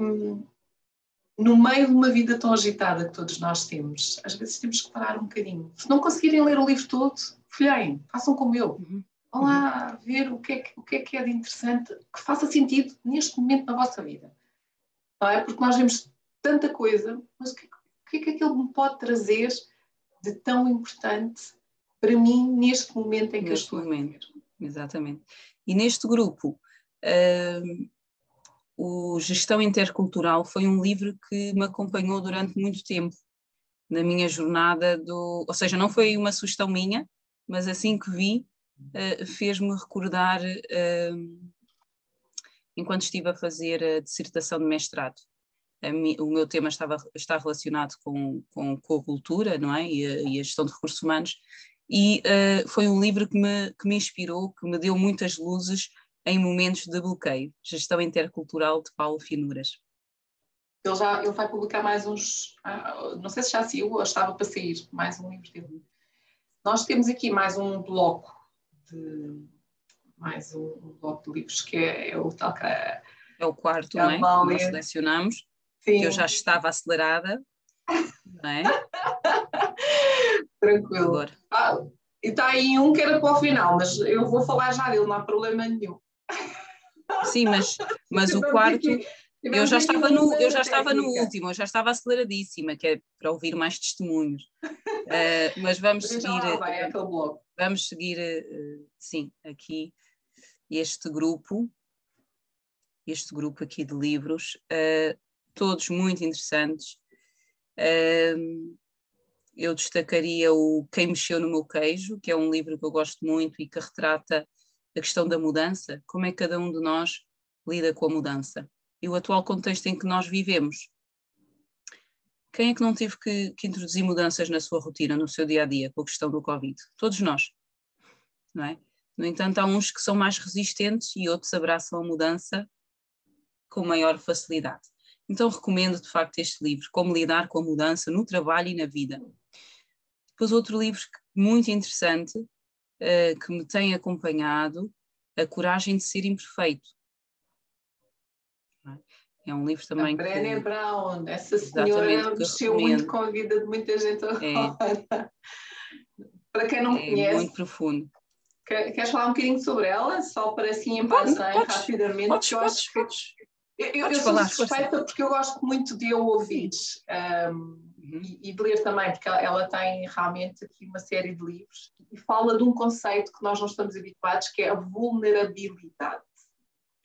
no meio de uma vida tão agitada que todos nós temos, às vezes temos que parar um bocadinho. Se não conseguirem ler o livro todo, folheiem, façam como eu. Uhum. Vão lá ver o que, é que, o que é que é de interessante, que faça sentido neste momento na vossa vida. Não é? Porque nós vemos tanta coisa, mas o que, o que é que aquilo me pode trazer de tão importante para mim neste momento em que neste eu estou momento. Exatamente. E neste grupo, uh, o Gestão Intercultural foi um livro que me acompanhou durante muito tempo na minha jornada do, ou seja, não foi uma sugestão minha, mas assim que vi uh, fez-me recordar uh, enquanto estive a fazer a dissertação de mestrado. O meu tema estava, está relacionado com, com, com a cultura não é? e, a, e a gestão de recursos humanos, e uh, foi um livro que me, que me inspirou, que me deu muitas luzes em momentos de bloqueio. Gestão Intercultural de Paulo Finuras. Ele, já, ele vai publicar mais uns, ah, não sei se já saiu ou estava para sair, mais um livro dele. Nós temos aqui mais um bloco de mais um, bloco de livros que é, é o tal que é, é o quarto, não é? Que nós selecionamos. Sim. Que eu já estava acelerada, não é? Tranquilo. Ah, e está aí um que era para o final, mas eu vou falar já dele, não há problema nenhum. Sim, mas, mas o quarto. Eu já, estava no, eu já estava no último, eu já estava aceleradíssima, que é para ouvir mais testemunhos. Uh, mas vamos seguir. Vai, vamos seguir, uh, sim, aqui este grupo, este grupo aqui de livros, uh, todos muito interessantes. eu destacaria o Quem Mexeu no Meu Queijo, que é um livro que eu gosto muito e que retrata a questão da mudança, como é que cada um de nós lida com a mudança e o atual contexto em que nós vivemos. Quem é que não teve que, que introduzir mudanças na sua rotina, no seu dia a dia, com a questão do Covid? Todos nós, não é? No entanto, há uns que são mais resistentes e outros abraçam a mudança com maior facilidade. Então, recomendo de facto este livro, Como Lidar com a Mudança no Trabalho e na Vida. Depois, outro livro muito interessante, uh, que me tem acompanhado, A Coragem de Ser Imperfeito. É um livro também. A Brené que, Brown, essa senhora mexeu muito com a vida de muita gente é, Para quem não é conhece. muito profundo. Queres falar um bocadinho sobre ela? Só para assim passar rapidamente. Podes, podes, podes. Eu, eu, eu sou suspeita porque eu gosto muito de eu ouvir. Um, uhum. e, e, de ler também, porque ela tem realmente aqui uma série de livros e fala de um conceito que nós não estamos habituados, que é a vulnerabilidade.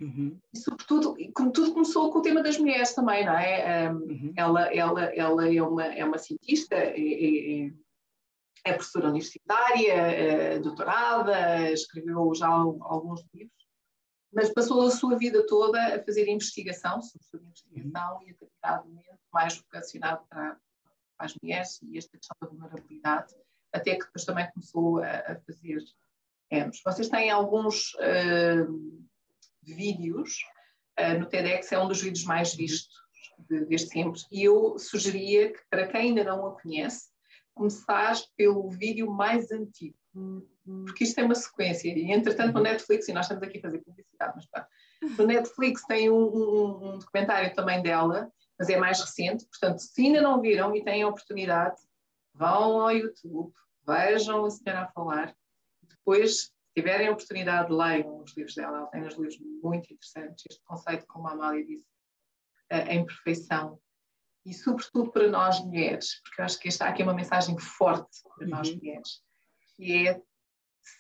Uhum. E sobretudo, como tudo começou com o tema das mulheres também, não é? Um, uhum. ela, ela, ela é uma, é uma cientista, é, é, é professora universitária, é doutorada, escreveu já alguns livros, mas passou a sua vida toda a fazer investigação, sobretudo investigação, uhum. e a momento mais vocacionado para, para, as mulheres e esta questão da vulnerabilidade, até que depois também começou a, a fazer EMS. Vocês têm alguns uh, vídeos uh, no TEDx, é um dos vídeos mais vistos de, desde sempre, e eu sugeria que, para quem ainda não a conhece, começar pelo vídeo mais antigo porque isto é uma sequência. E entretanto, no uhum. Netflix, e nós estamos aqui a fazer publicidade, mas pá, no Netflix tem um, um, um, documentário também dela, mas é mais recente. Portanto, se ainda não viram e têm a oportunidade, vão ao YouTube, vejam a senhora a falar. Depois, se tiverem a oportunidade, leiam os livros dela. Ela tem uns livros muito interessantes. Este conceito, como a Amália disse, a imperfeição. E, sobretudo, para nós mulheres, porque eu acho que esta aqui é uma mensagem forte para nós uhum. mulheres que é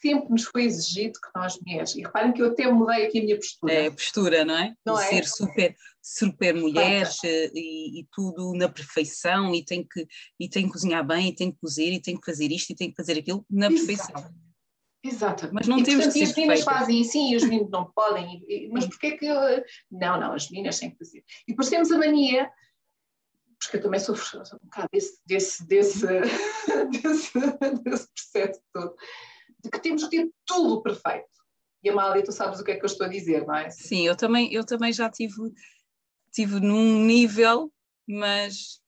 sempre nos foi exigido que nós mulheres, e reparem que eu até mudei aqui a minha postura. É, a postura, não é? Não de é? ser super, super mulher eh, e, e, tudo na perfeição, e tem, que, e tem que cozinhar bem, e tem que cozer, e tem que fazer isto, e tem que fazer aquilo na perfeição. Exatamente. Mas não e, temos portanto, que ser as meninas fazem assim e os meninos não podem. E, mas porquê que. Não, não, as meninas têm que fazer. E depois temos a mania porque eu também sou um bocado desse, desse, desse, desse, desse processo todo, de que temos que ter tudo perfeito. E Amália, tu sabes o que é que eu estou a dizer, não é? Sim, eu também, eu também já tive, tive num nível, mas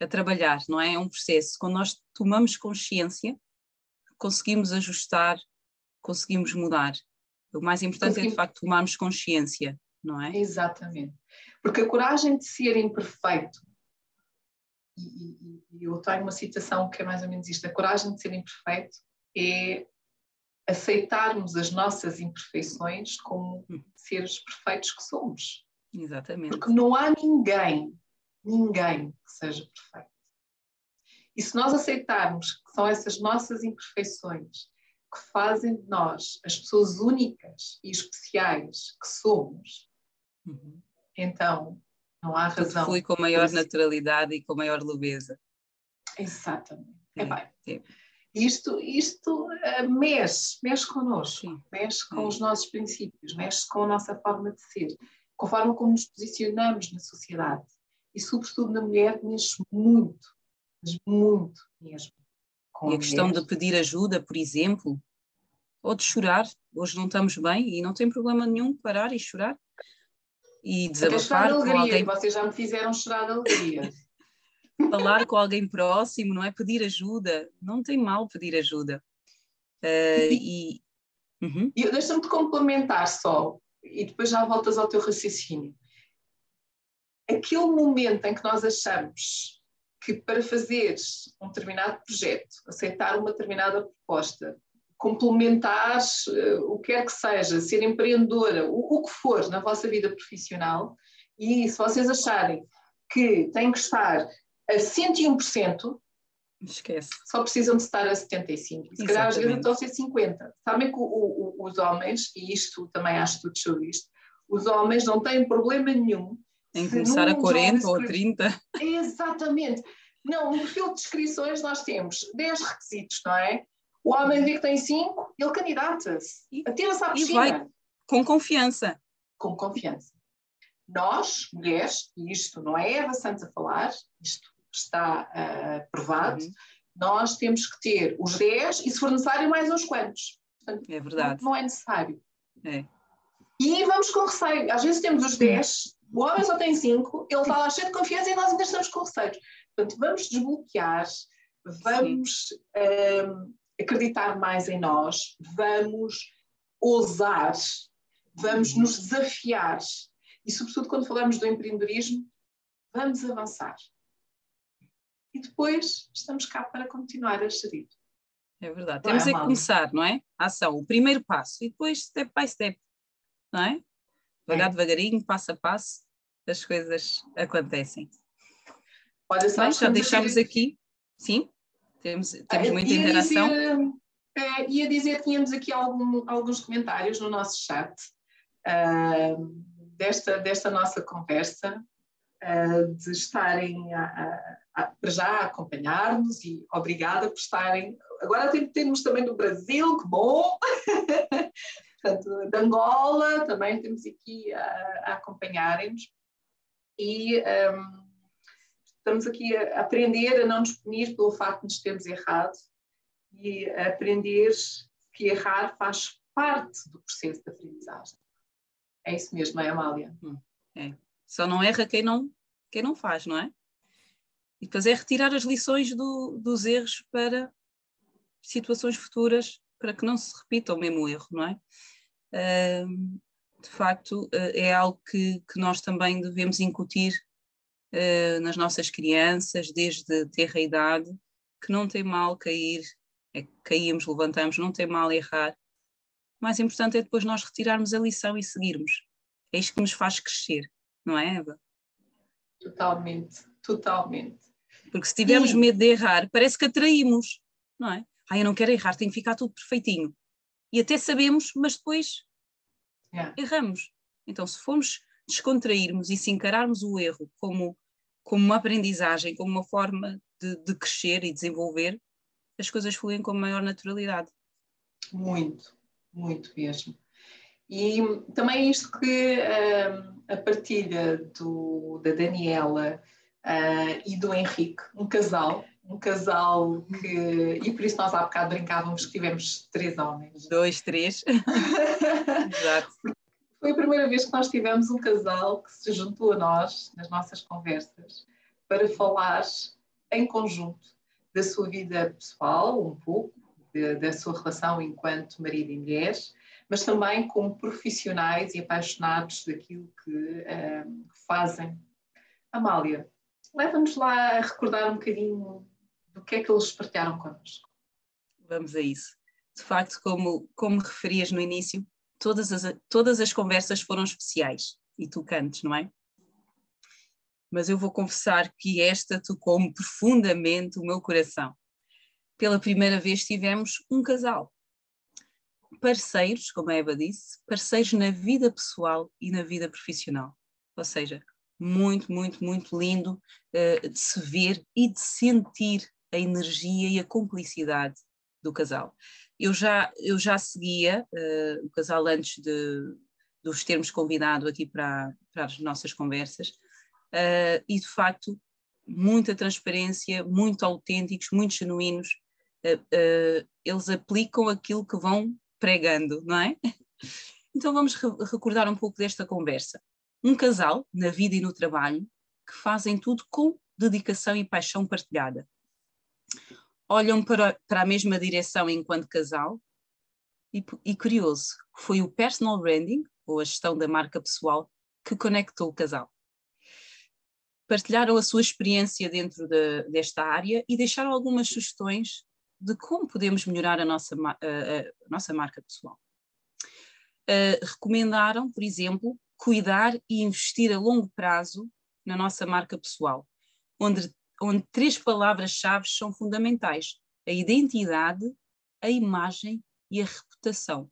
a trabalhar, não é? É um processo. Quando nós tomamos consciência, conseguimos ajustar, conseguimos mudar. O mais importante é, de facto, tomarmos consciência, não é? Exatamente. Porque a coragem de ser imperfeito e, e, eu tenho uma citação que é mais ou menos isto: a coragem de ser imperfeito é aceitarmos as nossas imperfeições como seres perfeitos que somos. Exatamente. Porque não há ninguém, ninguém que seja perfeito. E se nós aceitarmos que são essas nossas imperfeições que fazem de nós as pessoas únicas e especiais que somos, uhum. então não há razão. Tudo flui com maior naturalidade e com maior leveza. Exatamente. É, bem. É. Isto, isto uh, mexe, mexe connosco, Sim. mexe com os nossos princípios, mexe com a nossa forma de ser, com a forma como nos posicionamos na sociedade. E, sobretudo, na mulher, mexe muito, mas muito mesmo. e a, a questão de pedir ajuda, por exemplo, ou de chorar. Hoje não estamos bem e não tem problema nenhum parar e chorar e desabafar com alguém. Vocês já me fizeram chorar de alegria. Falar com alguém próximo, não é? Pedir ajuda. Não tem mal pedir ajuda. Uh, e uhum. deixa-me te complementar só, e depois já voltas ao teu raciocínio. Aquele momento em que nós achamos que para fazer um determinado projeto, aceitar uma determinada proposta, complementar uh, o que quer que seja, ser empreendedora, o, o, que for na vossa vida profissional, e se vocês acharem que têm que estar a 101%, Esquece. Só precisam de estar a 75. E se calhar às vezes estão a ser 50. Sabem que o, o, os homens, e isto também há estudos sobre isto, os homens não têm problema nenhum em começar a 40 ou a 30. Exatamente. Não, no perfil de descrições nós temos 10 requisitos, não é? O homem vê que tem cinco, ele candidata-se, atira-se à piscina. E vai com confiança. Com confiança. Nós, mulheres, e isto não é Eva Santos a falar, isto está uh, provado, uhum. nós temos que ter os 10 e, se for necessário, mais uns quantos. Portanto, é verdade. Não, é necessário. É. E vamos com receio. Às vezes temos os 10, o homem só tem 5, ele está lá cheio de confiança e nós ainda estamos com receios. Portanto, vamos desbloquear, vamos acreditar mais em nós, vamos ousar, vamos nos desafiar. E, sobretudo, quando falamos do empreendedorismo, vamos avançar. E depois estamos cá para continuar a gerir. É verdade. Não Temos é, que começar, não é? A ação, o primeiro passo, e depois step by step, não é? Devagar, é. devagarinho, passo a passo, as coisas acontecem. Olha, Bem, já deixámos aqui, sim, temos, temos muita interação. Dizer, uh, ia dizer que tínhamos aqui algum, alguns comentários no nosso chat uh, desta, desta nossa conversa, uh, de estarem a, a, a, para já acompanhar-nos e obrigada por estarem. Agora temos também do Brasil, que bom! Portanto, de Angola também temos aqui a, a acompanharem-nos. E um, estamos aqui a aprender a não nos punir pelo facto de nos termos errado e a aprender que errar faz parte do processo de aprendizagem. É isso mesmo, é Amália? Hum, é. Só não erra quem não, quem não faz, não é? E depois é retirar as lições do, dos erros para situações futuras, para que não se repita o mesmo erro, não é? Uh, de facto, uh, é algo que, que nós também devemos incutir uh, nas nossas crianças, desde ter a idade, que não tem mal cair, é, caímos, levantamos, não tem mal errar. O mais importante é depois nós retirarmos a lição e seguirmos. É isto que nos faz crescer, não é, Eva? Totalmente, totalmente. Porque se tivermos e... medo de errar, parece que atraímos, não é? Ah, eu não quero errar, tem que ficar tudo perfeitinho. E até sabemos, mas depois yeah. erramos. Então, se formos descontrairmos e se encararmos o erro como, como uma aprendizagem, como uma forma de, de crescer e desenvolver, as coisas fluem com maior naturalidade. Muito, muito mesmo. E também isto que uh, a partilha do, da Daniela uh, e do Henrique, um casal, um casal que. E por isso nós há bocado brincávamos que tivemos três homens. Dois, três. Exato. Foi a primeira vez que nós tivemos um casal que se juntou a nós nas nossas conversas para falar em conjunto da sua vida pessoal, um pouco, de, da sua relação enquanto marido e mulher, mas também como profissionais e apaixonados daquilo que um, fazem. Amália, leva-nos lá a recordar um bocadinho do que é que eles partilharam connosco. Vamos a isso. De facto, como, como referias no início, todas as, todas as conversas foram especiais e tocantes, não é? Mas eu vou confessar que esta tocou-me profundamente o meu coração. Pela primeira vez tivemos um casal. Parceiros, como a Eva disse, parceiros na vida pessoal e na vida profissional. Ou seja, muito, muito, muito lindo uh, de se ver e de sentir a energia e a cumplicidade do casal. Eu já, eu já seguia uh, o casal antes de, de os termos convidado aqui para, para as nossas conversas uh, e, de facto, muita transparência, muito autênticos, muito genuínos. Eles aplicam aquilo que vão pregando, não é? Então vamos re recordar um pouco desta conversa. Um casal, na vida e no trabalho, que fazem tudo com dedicação e paixão partilhada olham para, para a mesma direção enquanto casal. E, e curioso, foi o personal branding, ou a gestão da marca pessoal, que conectou o casal. Partilharam a sua experiência dentro de, desta área e deixaram algumas sugestões de como podemos melhorar a nossa, a, a nossa marca pessoal. Uh, recomendaram, por exemplo, cuidar e investir a longo prazo na nossa marca pessoal, onde onde três palavras-chave são fundamentais: a identidade, a imagem e a reputação.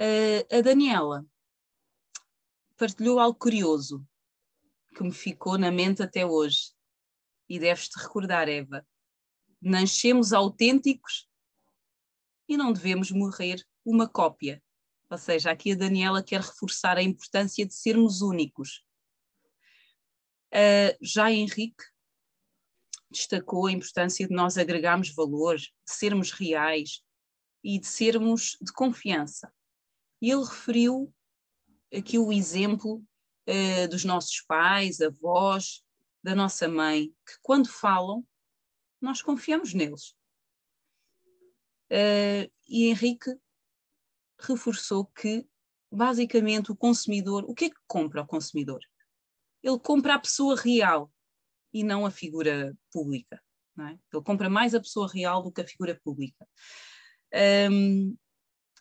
Uh, a Daniela partilhou algo curioso que me ficou na mente até hoje. E deves-te recordar, Eva: nascemos autênticos e não devemos morrer uma cópia. Ou seja, aqui a Daniela quer reforçar a importância de sermos únicos, Uh, já Henrique destacou a importância de nós agregarmos valor, de sermos reais e de sermos de confiança. Ele referiu aqui o exemplo uh, dos nossos pais, avós, da nossa mãe, que quando falam, nós confiamos neles. Uh, e Henrique reforçou que, basicamente, o consumidor, o que é que compra o consumidor? ele compra a pessoa real e não a figura pública. É? Ele compra mais a pessoa real do que a figura pública. Um,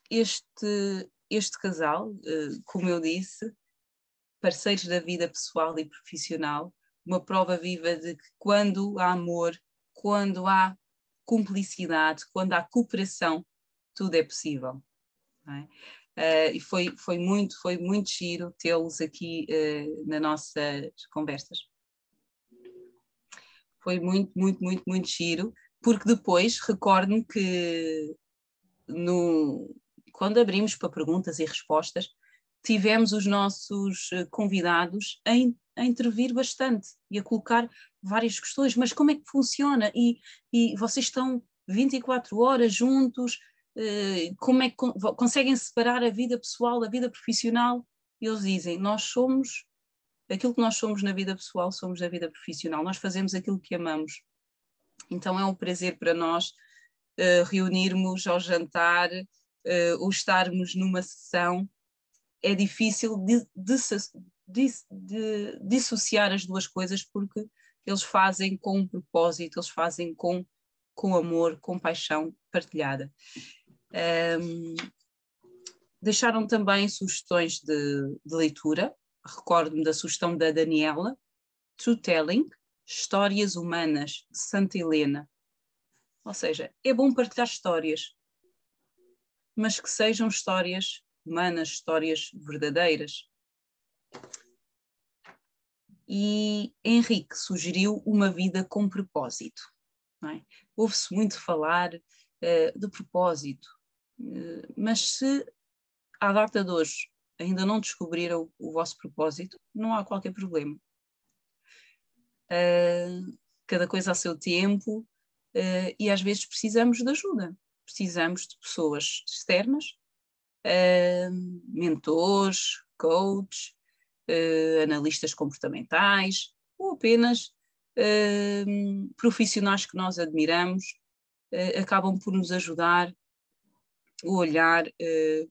este, este casal, uh, como eu disse, parceiros da vida pessoal e profissional, uma prova viva de que quando há amor, quando há cumplicidade, quando há cooperação, tudo é possível. É? Uh, e foi, foi muito, foi muito giro tê-los aqui uh, nas nossas conversas. Foi muito, muito, muito, muito giro, porque depois recordo-me que no, quando abrimos para perguntas e respostas, tivemos os nossos eh, convidados a, in, a, intervir bastante e a colocar várias questões, mas como é que funciona? E, e vocês estão 24 horas juntos, eh, como é que conseguem separar a vida pessoal da vida profissional? E eles dizem, nós somos aquilo que nós somos na vida pessoal, somos na vida profissional, nós fazemos aquilo que amamos. Então é um prazer para nós uh, reunirmos ao jantar, uh, ou estarmos numa sessão, é difícil de, de, de, dissociar as duas coisas porque eles fazem com um propósito, eles fazem com, com amor, com paixão partilhada. Um, deixaram também sugestões de, de leitura, recordo-me da sugestão da Daniela, True Telling, Histórias Humanas, de Santa Helena. Ou seja, é bom partilhar histórias, mas que sejam histórias humanas, histórias verdadeiras. E Henrique sugeriu uma vida com propósito. É? Ouve-se muito falar uh, de propósito, mas se à data de hoje ainda não descobriram o vosso propósito, não há qualquer problema. Uh, cada coisa a seu tempo e às vezes precisamos de ajuda precisamos de pessoas externas, uh, mentores, coaches, uh, analistas comportamentais, ou apenas uh, profissionais que nós admiramos, acabam por nos ajudar a olhar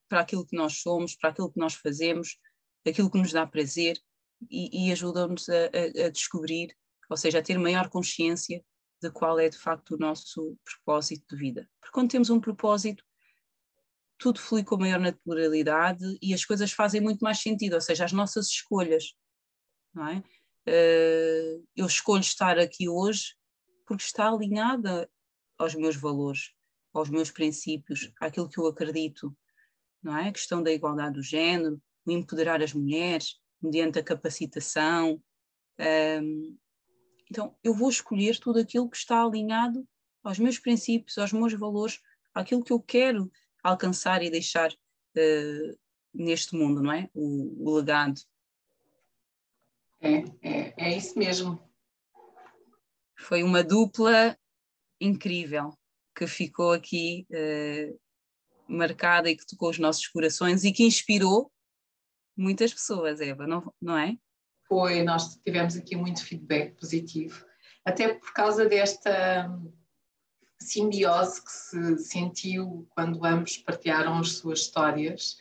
para aquilo que nós somos, para aquilo que nós fazemos, aquilo que nos dá prazer e, e ajudam-nos a, a, a descobrir, ou seja, a ter maior consciência de qual é de facto o nosso propósito de vida. Porque quando temos um propósito, tudo flui com maior naturalidade e as coisas fazem muito mais sentido, ou seja, as nossas escolhas. Não é? Uh, eu escolho estar aqui hoje porque está alinhada aos meus valores, aos meus princípios, àquilo que eu acredito, não é? A questão da igualdade do género, o empoderar as mulheres mediante a capacitação, um, então, eu vou escolher tudo aquilo que está alinhado aos meus princípios, aos meus valores, àquilo que eu quero alcançar e deixar uh, neste mundo, não é? O, o legado. É, é, é isso mesmo. Foi uma dupla incrível que ficou aqui uh, marcada e que tocou os nossos corações e que inspirou muitas pessoas, Eva, não, não é? foi, nós tivemos aqui muito feedback positivo, até por causa desta simbiose que se sentiu quando ambos partilharam as suas histórias,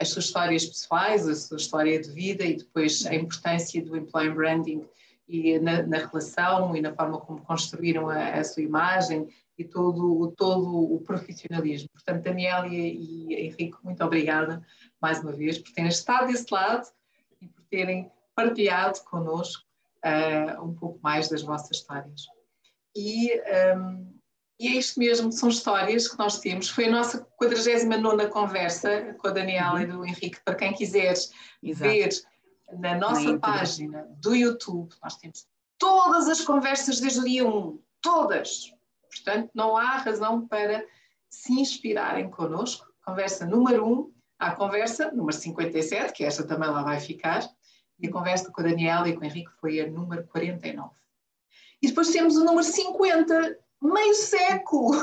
as suas histórias pessoais, a sua história de vida e depois a importância do employer branding e na, na, relação e na forma como construíram a, a, sua imagem e todo, todo o profissionalismo. Portanto, Daniela e, e Henrique, muito obrigada mais uma vez por terem estado desse lado e por terem partilhado connosco uh, um pouco mais das vossas histórias. E, um, e é isto mesmo, são histórias que nós temos. Foi a nossa 49 conversa com a Daniela uhum. e do Henrique. Para quem quiseres Exato. ver na nossa página do YouTube, nós temos todas as conversas desde o dia 1, todas. Portanto, não há razão para se inspirarem connosco. Conversa número 1, a conversa número 57, que esta também lá vai ficar, e a conversa com a Daniela e com o Henrique foi a número 49. E depois temos o número 50, meio século.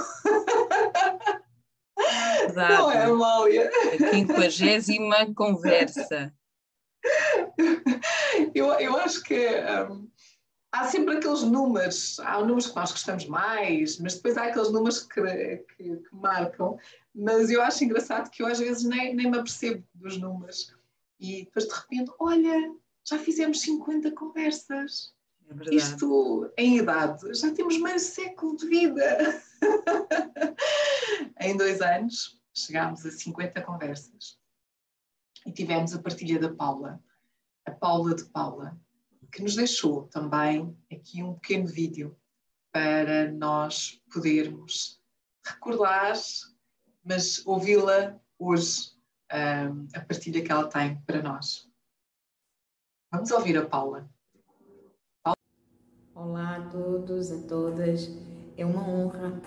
Exato. Não é, Amália? A quinquagésima conversa. Eu, eu acho que um, há sempre aqueles números, há números que nós gostamos mais, mas depois há aqueles números que, que, que marcam. Mas eu acho engraçado que eu às vezes nem, nem me apercebo dos números. E depois de repente, olha, já fizemos 50 conversas. É Isto em idade, já temos meio século de vida. em dois anos chegámos a 50 conversas. E tivemos a partilha da Paula, a Paula de Paula, que nos deixou também aqui um pequeno vídeo para nós podermos recordar, mas ouvi-la hoje, um, a partilha que ela tem para nós. Vamos ouvir a Paula. Paula. Olá a todos, a todas. É uma honra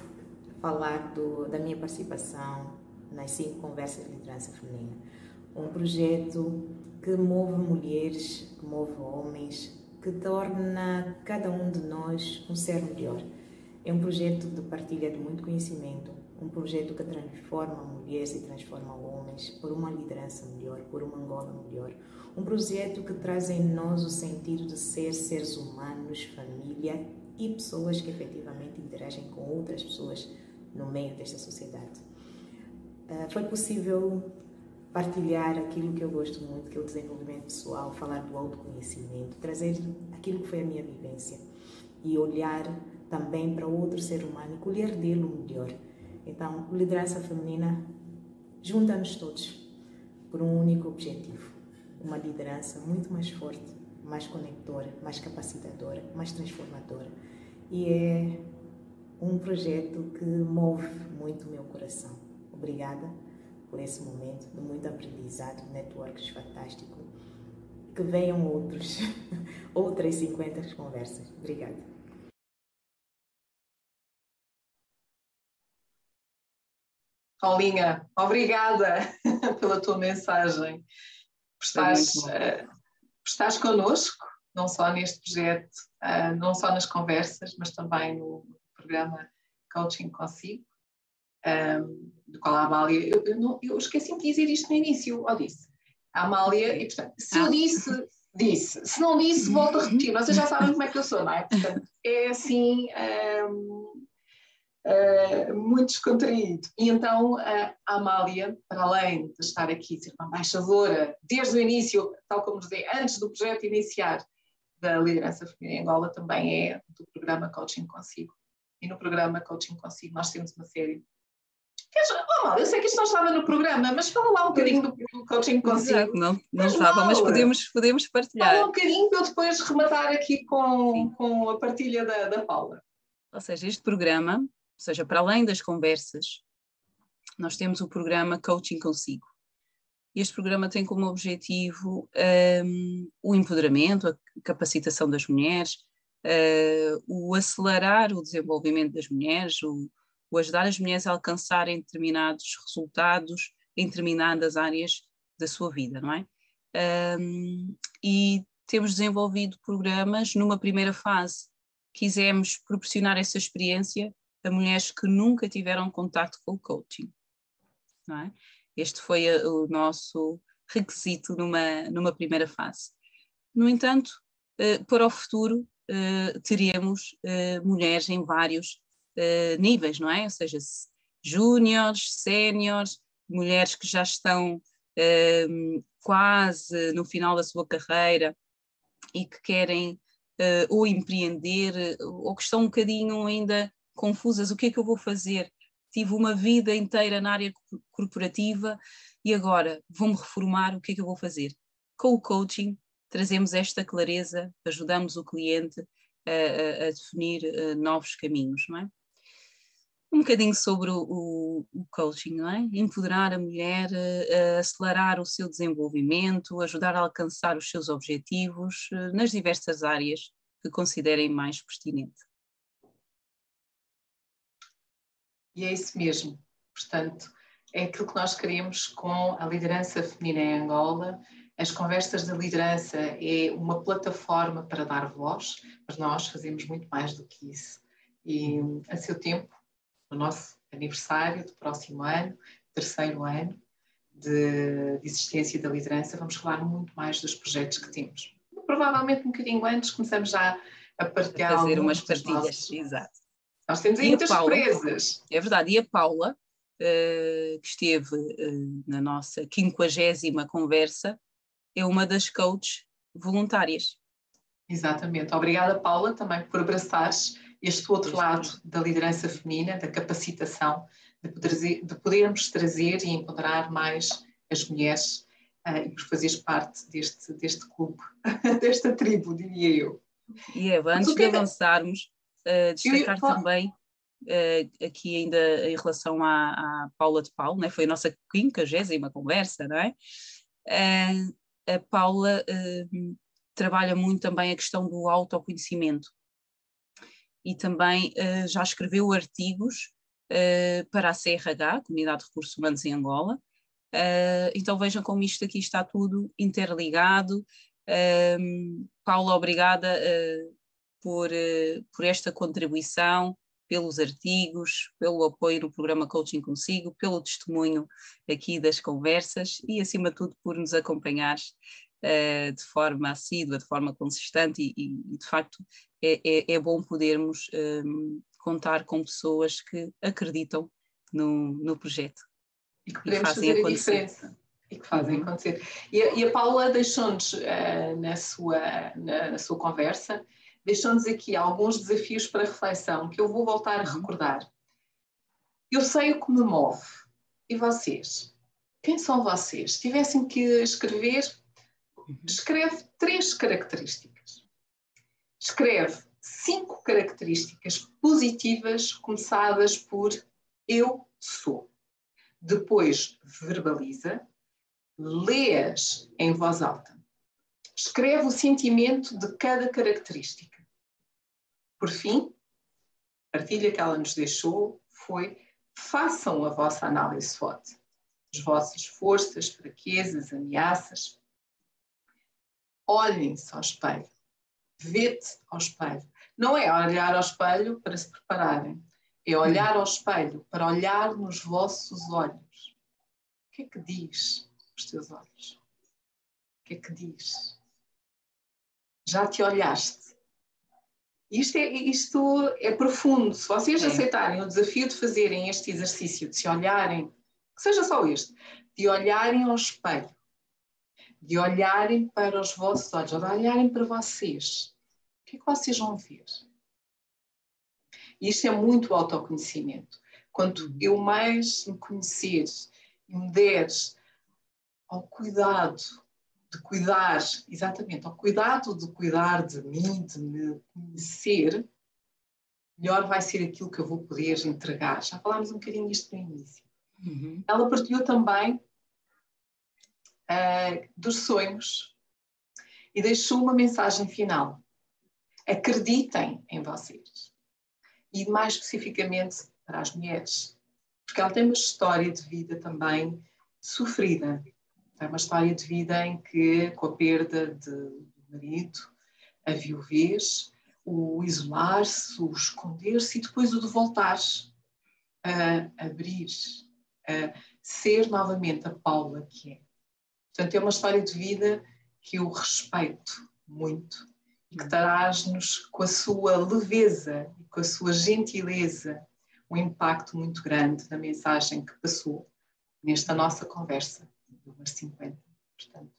falar do, da minha participação nas cinco conversas de liderança feminina. Um projeto que move mulheres, que move homens, que torna cada um de nós um ser melhor. É um projeto de partilha de muito conhecimento, um projeto que transforma mulheres e transforma homens por uma liderança melhor, por uma Angola melhor. Um projeto que traz em nós o sentido de ser seres humanos, família e pessoas que efetivamente interagem com outras pessoas no meio desta sociedade. Ah, foi possível partilhar aquilo que eu gosto muito, que é o desenvolvimento pessoal, falar do autoconhecimento, trazer aquilo que foi a minha vivência e olhar também para outro ser humano e colher dele o melhor. Então, liderança feminina junta-nos todos por um único objetivo: uma liderança muito mais forte, mais conectora, mais capacitadora, mais transformadora. E é um projeto que move muito o meu coração. Obrigada por esse momento de muito aprendizado, networks fantástico. Que venham outros, outras 50 conversas. Obrigada. Paulinha, obrigada pela tua mensagem, por estares, uh, estares connosco, não só neste projeto, uh, não só nas conversas, mas também no programa Coaching Consigo um, do qual a Amália, eu, eu, não, eu esqueci de dizer isto no início, ou disse, a Amália, e portanto, se eu ah. disse, disse, se não disse, volto a repetir, vocês já sabem como é que eu sou, não é? Portanto, é assim, um, uh, muito descontraído. E então a Amália, para além de estar aqui, ser uma embaixadora, desde o início, tal como dizia, antes do projeto iniciar da liderança feminina em Angola, também é do programa Coaching Consigo. E no programa Coaching Consigo nós temos uma série Oh, eu sei que isto não estava no programa, mas fala lá um bocadinho do coaching consigo. Exato, não, não estava, mas podemos, podemos partilhar. Fala um bocadinho para eu depois rematar aqui com, com a partilha da, da Paula. Ou seja, este programa, ou seja, para além das conversas, nós temos o programa Coaching Consigo. Este programa tem como objetivo um, o empoderamento, a capacitação das mulheres, uh, o acelerar o desenvolvimento das mulheres, o, o ajudar as mulheres a alcançarem determinados resultados em determinadas áreas da sua vida, não é? Um, e temos desenvolvido programas numa primeira fase. Quisemos proporcionar essa experiência a mulheres que nunca tiveram contato com o coaching. É? Este foi a, o nosso requisito numa, numa primeira fase. No entanto, uh, para o futuro, uh, teremos mulheres em vários uh, níveis, não é? Ou seja, júniores, séniores, mulheres que já estão uh, quase no final da sua carreira e que querem uh, ou empreender ou que estão um bocadinho ainda confusas, o que é que eu vou fazer? Tive uma vida inteira na área corporativa e agora vou-me reformar, o que é que eu vou fazer? Com o coaching trazemos esta clareza, ajudamos o cliente a, a, a definir uh, novos caminhos, não é? Um bocadinho sobre o, o, coaching, não é? Empoderar a mulher, uh, acelerar o seu desenvolvimento, ajudar a alcançar os seus objetivos uh, nas diversas áreas que considerem mais pertinente. E é isso mesmo. Portanto, é aquilo que nós queremos com a liderança feminina em Angola. As conversas da liderança é uma plataforma para dar voz, mas nós fazemos muito mais do que isso. E a seu tempo no nosso aniversário do próximo ano, terceiro ano de, de, existência da liderança, vamos falar muito mais dos projetos que temos. Provavelmente um bocadinho antes começamos já a partilhar. A fazer umas partilhas, nossos... exato. Nós temos aí muitas Paula, surpresas. É verdade, e a Paula, uh, que esteve uh, na nossa quinquagésima conversa, é uma das coaches voluntárias. Exatamente. Obrigada, Paula, também por abraçares este outro lado da liderança feminina, da capacitação, de, poder, de podermos trazer e empoderar mais as mulheres uh, e por fazeres parte deste, deste clube, desta tribo, diria eu. E Eva, antes de é avançarmos, uh, destacar eu, também uh, aqui ainda em relação à, à Paula de Paulo, né? foi a nossa quinquagésima conversa, não é? A Paula trabalha muito também a questão do autoconhecimento e também já escreveu artigos para a CRH, Comunidade de Recursos Humanos em Angola, então vejam como isto aqui está tudo interligado. Um, Paula, obrigada uh, por, uh, por esta contribuição, pelos artigos, pelo apoio no programa Coaching Consigo, pelo testemunho aqui das conversas e, acima de tudo, por nos acompanhares uh, de forma assídua, de forma consistente e, e de facto, é, é, é bom podermos um, contar com pessoas que acreditam no, no projeto. E que podemos e fazer a diferença e que fazem uhum. acontecer. E a, e a Paula deixou-nos uh, na, sua, na, na, sua conversa, deixou-nos aqui alguns desafios para reflexão que eu vou voltar a uhum. recordar. Eu sei o que me move. E vocês? Quem são vocês? Se tivessem que escrever, uhum. escreve três características. Escreve cinco características positivas começadas por eu sou. Depois verbaliza leas em voz alta. Escreve o sentimento de cada característica. Por fim, a partilha que ela nos deixou foi: façam a vossa análise SWOT, as vossas forças, fraquezas, ameaças. Olhem-se ao espelho, vê-te ao espelho. Não é olhar ao espelho para se prepararem, é olhar ao espelho para olhar nos vossos olhos. O que é que diz os teus olhos? O que é que diz? Já te olhaste? Isto é, isto é profundo. Se vocês é. aceitarem o desafio de fazerem este exercício, de se olharem, que seja só este, de olharem ao espelho, de olharem para os vossos olhos, de olharem para vocês, o que é que vocês vão ver? E isto é muito autoconhecimento. Quanto eu mais me conhecer e me deres ao cuidado de cuidar, exatamente, ao cuidado de cuidar de mim, de me conhecer, melhor vai ser aquilo que eu vou poder entregar. Já falámos um bocadinho disto no início. Uhum. Ela partilhou também uh, dos sonhos e deixou uma mensagem final. Acreditem em vocês. E mais especificamente para as mulheres. Porque ela tem uma história de vida também sofrida é uma história de vida em que, com a perda de, do marido, a viuvez, o isolar-se, o esconder-se e depois o de voltar a abrir, a ser novamente a Paula que é. Portanto, é uma história de vida que eu respeito muito e que traz-nos com a sua leveza e com a sua gentileza um impacto muito grande na mensagem que passou nesta nossa conversa número 50. Portanto,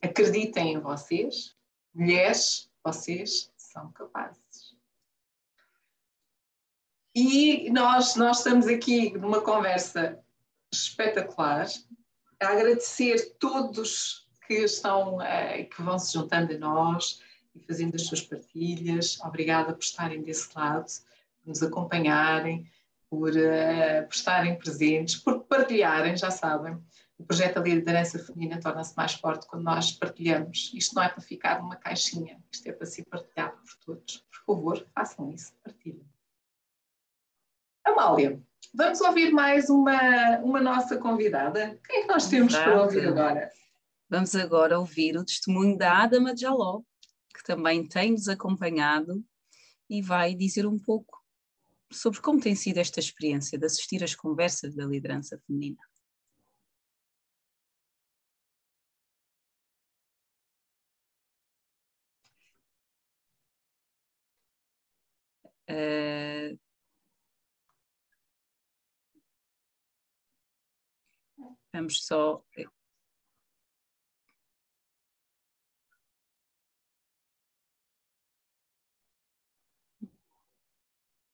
acreditem em vocês, mulheres, vocês são capazes. E nós, nós estamos aqui numa conversa espetacular, a agradecer todos que estão, uh, que vão se juntando a nós e fazendo as suas partilhas. Obrigada por estarem desse lado, por nos acompanharem, por, uh, por estarem presentes, por partilharem, já sabem o projeto da liderança feminina torna-se mais forte quando nós partilhamos. Isto não é para ficar numa caixinha, isto é para ser partilhado por todos. Por favor, façam isso, partilhem. Amália, vamos ouvir mais uma, uma nossa convidada. Quem é que nós temos Exato. para ouvir agora? Vamos agora ouvir o testemunho da Adama Jaló, que também tem nos acompanhado e vai dizer um pouco sobre como tem sido esta experiência de assistir às conversas da liderança feminina. Vamos só.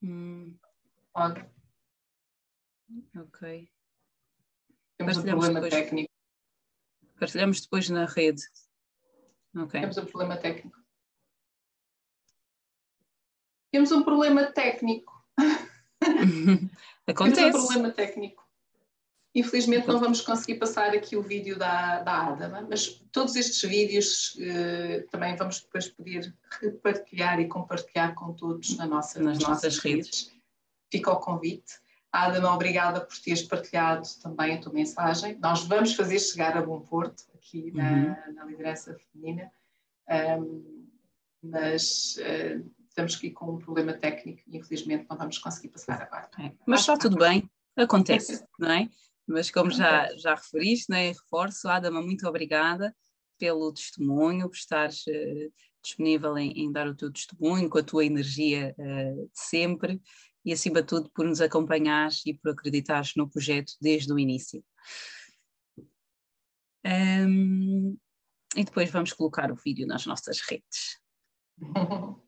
Hum. Ok. Ok. Temos um problema depois. técnico. Partilhamos depois na rede. Okay. Temos um problema técnico. Temos um problema técnico. Acontece. Temos um problema técnico. Infelizmente não vamos conseguir passar aqui o vídeo da, da Adama, mas todos estes vídeos eh, também vamos depois poder repartilhar e compartilhar com todos na nossa, nas, nas nossas, redes. redes. Fica o convite. Adama, obrigada por teres partilhado também a tua mensagem. Nós vamos fazer chegar a Bom Porto, aqui na, uhum. na liderança feminina, um, mas uh, estamos aqui com um problema técnico e infelizmente não vamos conseguir passar agora. É, mas está tudo bem, acontece, não é? Mas como já, já referiste, né, reforço, Adama, muito obrigada pelo testemunho, por estares uh, disponível em, em, dar o teu testemunho, com a tua energia uh, de sempre e, acima de tudo, por nos acompanhares e por acreditares no projeto desde o início. Um, e depois vamos colocar o vídeo nas nossas redes.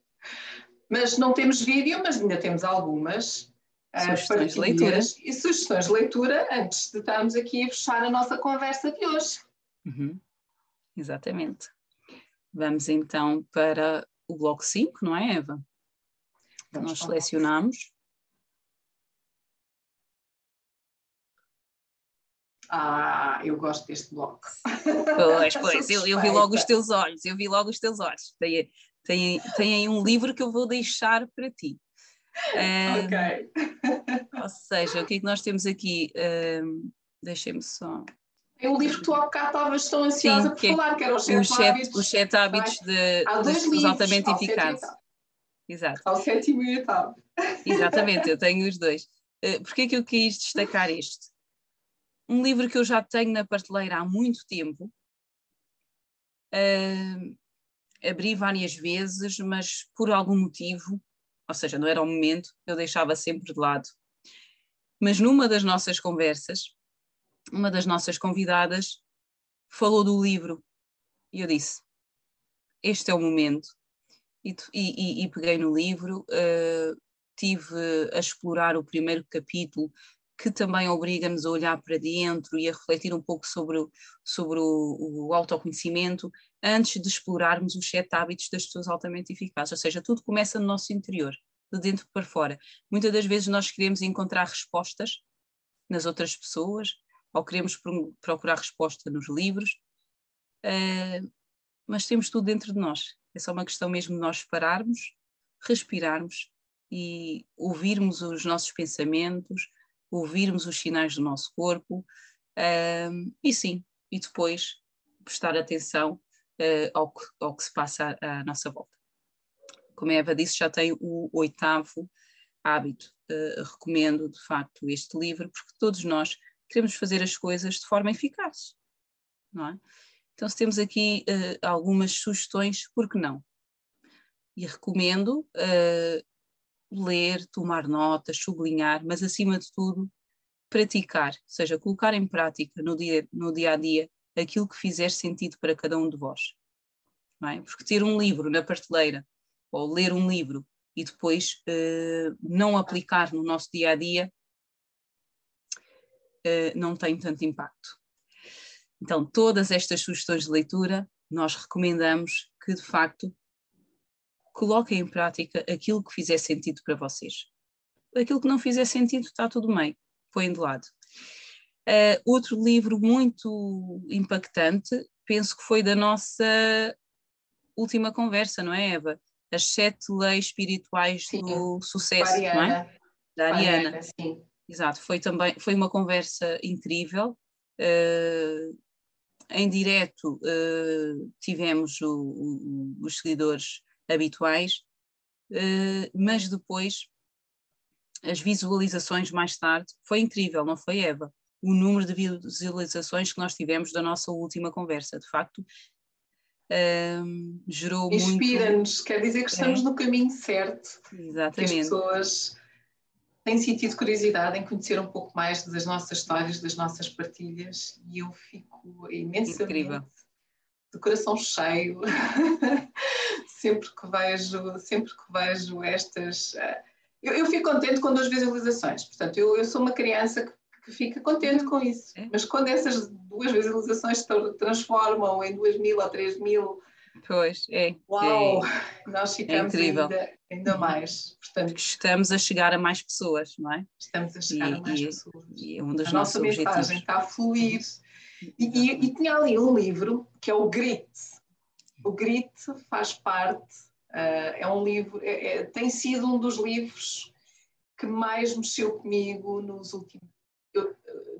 mas não temos vídeo, mas ainda temos algumas sugestões de leitura. E sugestões de leitura antes de estarmos aqui a fechar a nossa conversa de hoje. Uhum. Exatamente. Vamos então para o bloco 5, não é, Eva? Vamos Nós selecionamos. Ah, eu gosto deste bloco. Pois, pois, eu, eu, vi logo os teus olhos, eu vi logo os teus olhos. Tem, tem, tem aí um livro que eu vou deixar para ti. Um, ok. Ou seja, o que é que nós temos aqui? Um, Deixem-me só. É o livro que tu há bocado estavas tão ansiosa Sim, por é falar, que era os sete, sete hábitos. Os sete hábitos de, dos altamente eficazes. Exato. Ao sétimo e oitavo. Exatamente, eu tenho os dois. Uh, Porquê é que eu quis destacar este? Um livro que eu já tenho na prateleira há muito tempo. Uh, abri várias vezes, mas por algum motivo, ou seja, não era o momento, eu deixava sempre de lado. Mas numa das nossas conversas, uma das nossas convidadas falou do livro e eu disse: Este é o momento. E, e, e peguei no livro, uh, tive a explorar o primeiro capítulo, que também obriga-nos a olhar para dentro e a refletir um pouco sobre, sobre o, o autoconhecimento antes de explorarmos os sete hábitos das pessoas altamente eficazes. Ou seja, tudo começa no nosso interior, de dentro para fora. Muitas das vezes nós queremos encontrar respostas nas outras pessoas, ou queremos procurar resposta nos livros, uh, mas temos tudo dentro de nós. É só uma questão mesmo de nós pararmos, respirarmos e ouvirmos os nossos pensamentos, ouvirmos os sinais do nosso corpo e sim, e depois prestar atenção uh, ao, que, ao, que, se passa à, nossa volta. Como a Eva disse, já tem o oitavo hábito. Uh, recomendo de facto este livro porque todos nós queremos fazer as coisas de forma eficaz, não é? Então, se temos aqui uh, algumas sugestões, por que não? E recomendo ler, tomar notas, sublinhar, mas acima de tudo, praticar, ou seja, colocar em prática no dia, no dia a dia aquilo que fizer sentido para cada um de vós. É? Porque ter um livro na prateleira ou ler um livro e depois uh, não aplicar no nosso dia a dia uh, não tem tanto impacto. Então, todas estas sugestões de leitura, nós recomendamos que de facto coloquem em prática aquilo que fizer sentido para vocês. Aquilo que não fizer sentido está tudo bem, põem de lado. Uh, outro livro muito impactante, penso que foi da nossa última conversa, não é, Eva? As Sete Leis Espirituais sim. do Sucesso, não é? Da Ariana. Ariana sim. Exato, foi também foi uma conversa incrível. Uh, em direto uh, tivemos o, o, os seguidores habituais, uh, mas depois as visualizações mais tarde foi incrível, não foi, Eva? O número de visualizações que nós tivemos da nossa última conversa, de facto, uh, gerou Inspira muito. Inspira-nos, quer dizer que estamos é. no caminho certo. Exatamente. Que as pessoas têm sentido curiosidade em conhecer um pouco mais das nossas histórias, das nossas partilhas, e eu fico imensamente Incrível. de coração cheio sempre que vejo, sempre que vejo estas. Uh, eu, eu, fico contente com duas visualizações. Portanto, eu, eu sou uma criança que, que, fica contente com isso. É. Mas quando essas duas visualizações se transformam em duas mil ou três mil, pois é. Uau! É, nós ficamos é ainda, ainda mais. Portanto, estamos a chegar a mais pessoas, não é? Estamos a chegar e, a mais e, pessoas. E é um dos a nossos nossa objetivos. mensagem está a fluir. E, e, e, tinha ali um livro que é o Grit. O Grit faz parte, uh, é um livro, é, é, tem sido um dos livros que mais mexeu comigo nos últimos, eu,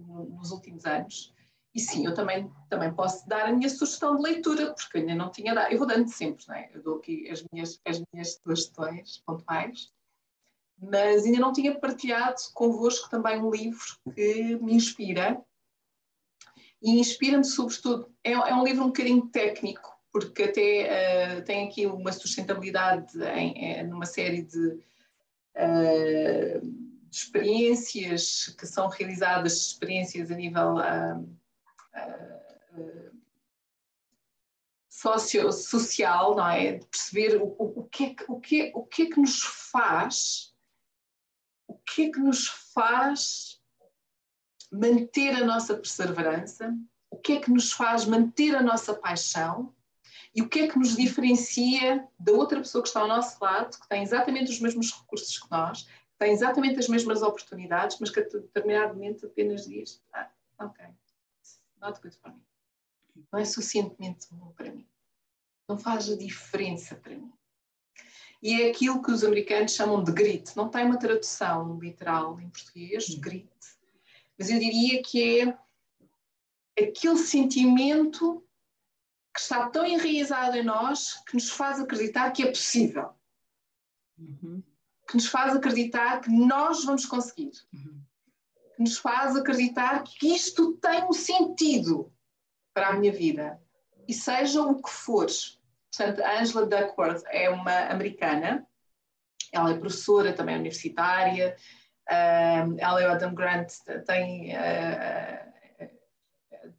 nos últimos anos. E sim, eu também, também posso dar a minha sugestão de leitura, porque ainda não tinha dado. Eu vou dando sempre, não é? Eu dou aqui as minhas, as minhas sugestões pontuais, mas ainda não tinha partilhado convosco também um livro que me inspira. E inspira-me, sobretudo, é, é, um livro um bocadinho técnico, porque até uh, tem aqui uma sustentabilidade em, em, numa série de uh, de experiências que são realizadas, experiências a nível uh, uh, socio, social, não é? De perceber o, o, que é que, o, que o que é que nos faz, o que é que nos faz manter a nossa perseverança, o que é que nos faz manter a nossa paixão e o que é que nos diferencia da outra pessoa que está ao nosso lado, que tem exatamente os mesmos recursos que nós, tem exatamente as mesmas oportunidades, mas que a determinado momento apenas diz: ah, ok, not good for me. Não é suficientemente bom para mim. Não faz a diferença para mim. E é aquilo que os americanos chamam de grit. Não tem uma tradução literal em português, grit. Mas eu diria que é aquele sentimento que está tão enraizado em nós que nos faz acreditar que é possível. Uhum. Que nos faz acreditar que nós vamos conseguir. Uhum. Que nos faz acreditar que isto tem um sentido para a minha vida. E seja o que for. Portanto, a Angela Duckworth é uma americana, ela é professora também universitária, uh, ela e o Adam Grant têm uh,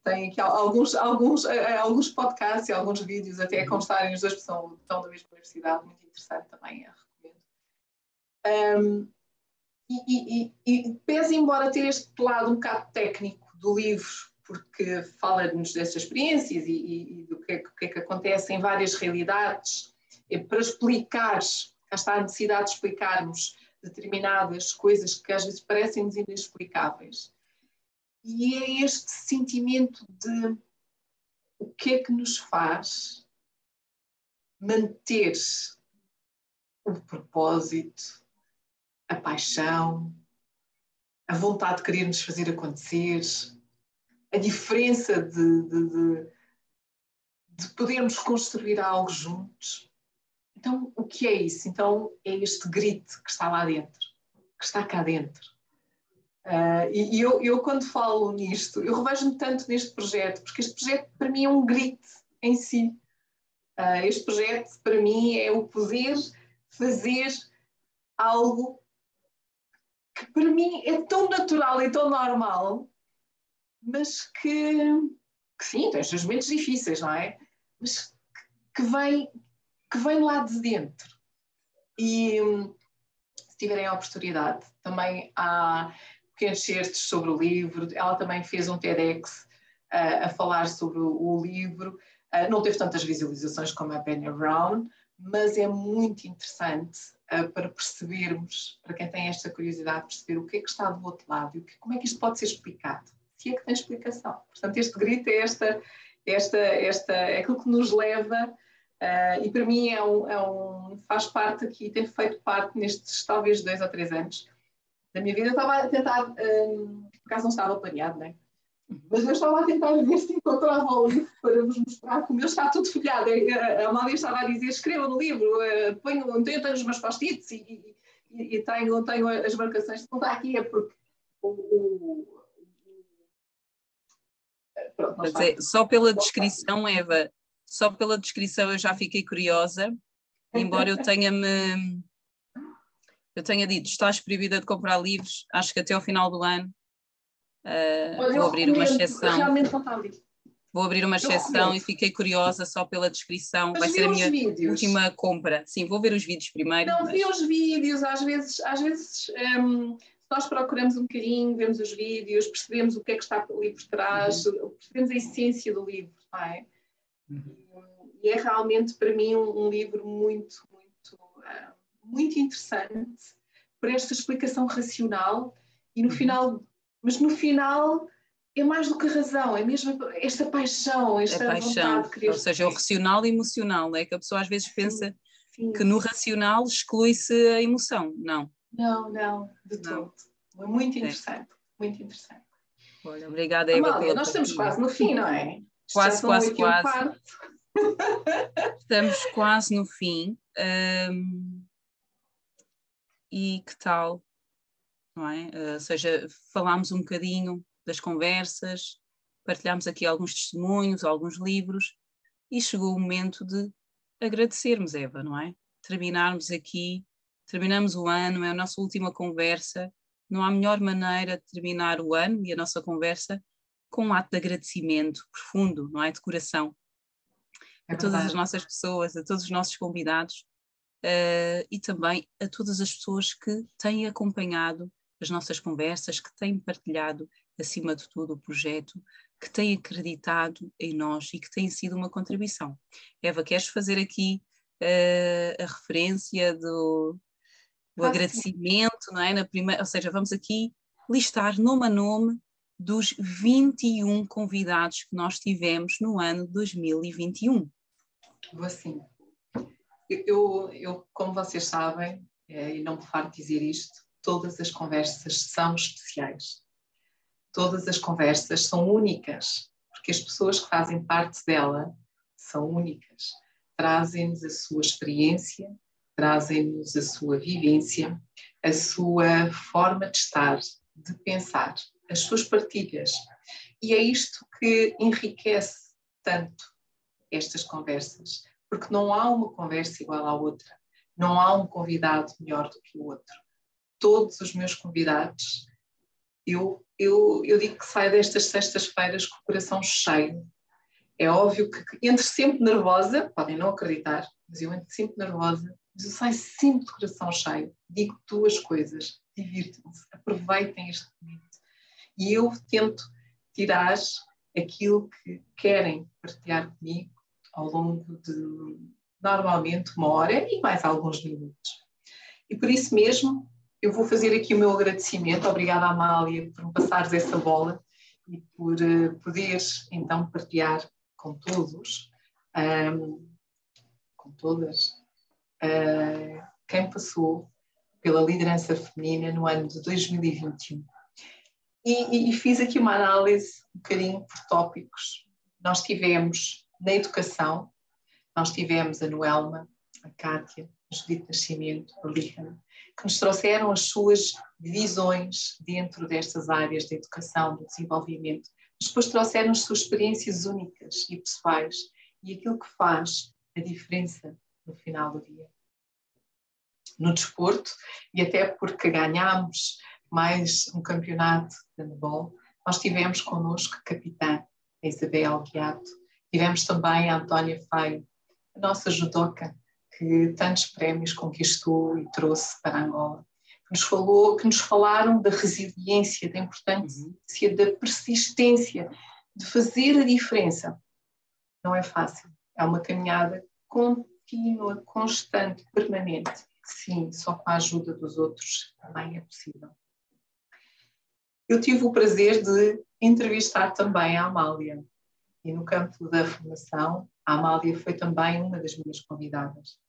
tem aqui alguns, alguns, eh, eh, alguns podcasts e alguns vídeos, até a constarem os dois que são, estão da mesma universidade, muito interessante também, recomendo. Um, e, e, e, pese embora ter este lado um bocado técnico do livro, porque fala-nos dessas experiências e, e do que é, que é, que acontece em várias realidades, é para explicar, cá está a necessidade de explicarmos determinadas coisas que às vezes parecem-nos inexplicáveis e é este sentimento de o que é que nos faz manter o propósito, a paixão, a vontade de querer nos fazer acontecer, a diferença de, de, de, de podermos construir algo juntos. Então, o que é isso? Então, é este grito que está lá dentro, que está cá dentro. Uh, e, e eu, eu, quando falo nisto, eu revejo-me tanto neste projeto, porque este projeto para mim é um grito em si. Uh, este projeto para mim é o poder fazer algo que para mim é tão natural e tão normal, mas que, que sim, tem os seus momentos difíceis, não é? Mas que, vem, que vem lá de dentro. E se tiverem a oportunidade, também há pequenos sobre o livro. Ela também fez um TEDx uh, a falar sobre o, o livro. Uh, não teve tantas visualizações como a Penny Brown, mas é muito interessante uh, para percebermos, para quem tem esta curiosidade, perceber o que é que está do outro lado e como é que isto pode ser explicado. Se é que tem explicação. Portanto, este grito é esta, esta, esta, é aquilo que nos leva Uh, e para mim é um, é um, faz parte aqui, tem feito parte nestes talvez dois ou três anos, da minha vida, eu estava a tentar, um, por acaso não estava planeado, né? Mas eu estava a tentar ver se encontrava o livro para vos mostrar como ele está tudo folhado. A Amália estava a dizer: escreva no livro, uh, ponho, então eu tenho os meus post-its e, e, e, tenho, tenho as marcações. Não está aqui, é porque o. o Pronto, é, só pela descrição, Eva, só pela descrição eu já fiquei curiosa, embora eu tenha-me eu tenha dito, estás proibida de comprar livros, acho que até ao final do ano uh, vou abrir uma exceção. Realmente. Vou abrir uma exceção e fiquei curiosa só pela descrição. Mas Vai ser a minha vídeos. última compra. Sim, vou ver os vídeos primeiro. Não, mas... vi os vídeos, às vezes, às vezes um, nós procuramos um bocadinho, vemos os vídeos, percebemos o que é que está ali por trás, uhum. percebemos a essência do livro, não é? Uhum. E é realmente para mim um, um livro muito, muito, muito interessante por esta explicação racional e no uhum. final, mas no final é mais do que a razão, é mesmo esta paixão, esta a paixão, vontade de Ou seja, o racional e emocional, é que a pessoa às vezes pensa sim, sim. que no racional exclui-se a emoção. Não. Não, não, de não. todo. Muito é. interessante, é. muito interessante. Olha, obrigada, Eva. Amália, nós estamos quase no fim, não é? Quase, quase, quase. estamos quase no fim. Um, e que tal, não é? Uh, ou seja, falámos um bocadinho das conversas, partilhámos aqui alguns testemunhos, alguns livros, e chegou o momento de agradecermos, Eva, não é? Terminarmos aqui, terminamos o ano, é a nossa última conversa, não há melhor maneira de terminar o ano e a nossa conversa com um ato de agradecimento profundo, não é? De coração. É a todas as nossas pessoas, a todos os nossos convidados uh, e também a todas as pessoas que têm acompanhado as nossas conversas, que têm partilhado acima de tudo, o projeto, que tem acreditado em nós e que tem sido uma contribuição. Eva, queres fazer aqui uh, a referência do, do agradecimento, não é? Na primeira, ou seja, vamos aqui listar nome a nome dos 21 convidados que nós tivemos no ano 2021. Vou assim. Eu, eu como vocês sabem, é, e não me farto dizer isto, todas as conversas são especiais todas as conversas são únicas, porque as pessoas que fazem parte dela são únicas. Trazem-nos a sua experiência, trazem-nos a sua vivência, a sua forma de estar, de pensar, as suas partilhas. E é isto que enriquece tanto estas conversas, porque não há uma conversa igual à outra, não há um convidado melhor do que o outro. Todos os meus convidados eu, eu, eu digo que saio destas sextas-feiras com o coração cheio. É óbvio que entro sempre nervosa, podem não acreditar, mas eu entro sempre nervosa, mas eu saio sempre de coração cheio. Digo duas coisas: divirtam-se, aproveitem este momento. E eu tento tirar aquilo que querem partilhar comigo ao longo de normalmente uma hora e mais alguns minutos. E por isso mesmo eu vou fazer aqui o meu agradecimento. Obrigada, Amália, por me passares essa bola e por uh, poderes então partilhar com todos, um, com todas, uh, quem passou pela liderança feminina no ano de 2021. E, e, fiz aqui uma análise um bocadinho por tópicos. Nós tivemos na educação, nós tivemos a Noelma, a Cátia, a Judite Nascimento, a Líhana, que nos trouxeram as suas visões dentro destas áreas da educação, do desenvolvimento, mas depois trouxeram as suas experiências únicas e pessoais e aquilo que faz a diferença no final do dia. No desporto, e até porque ganhámos mais um campeonato de handball, nós tivemos connosco a capitã, Isabel Guiato, tivemos também a Antónia Feio, a nossa judoca, que tantos prémios conquistou e trouxe para Angola, que nos falou, que nos falaram da resiliência, da importância uhum. da persistência, de fazer a diferença. Não é fácil, é uma caminhada contínua, constante, permanente. Sim, só com a ajuda dos outros também é possível. Eu tive o prazer de entrevistar também a Amália. E no campo da formação, a Amália foi também uma das minhas convidadas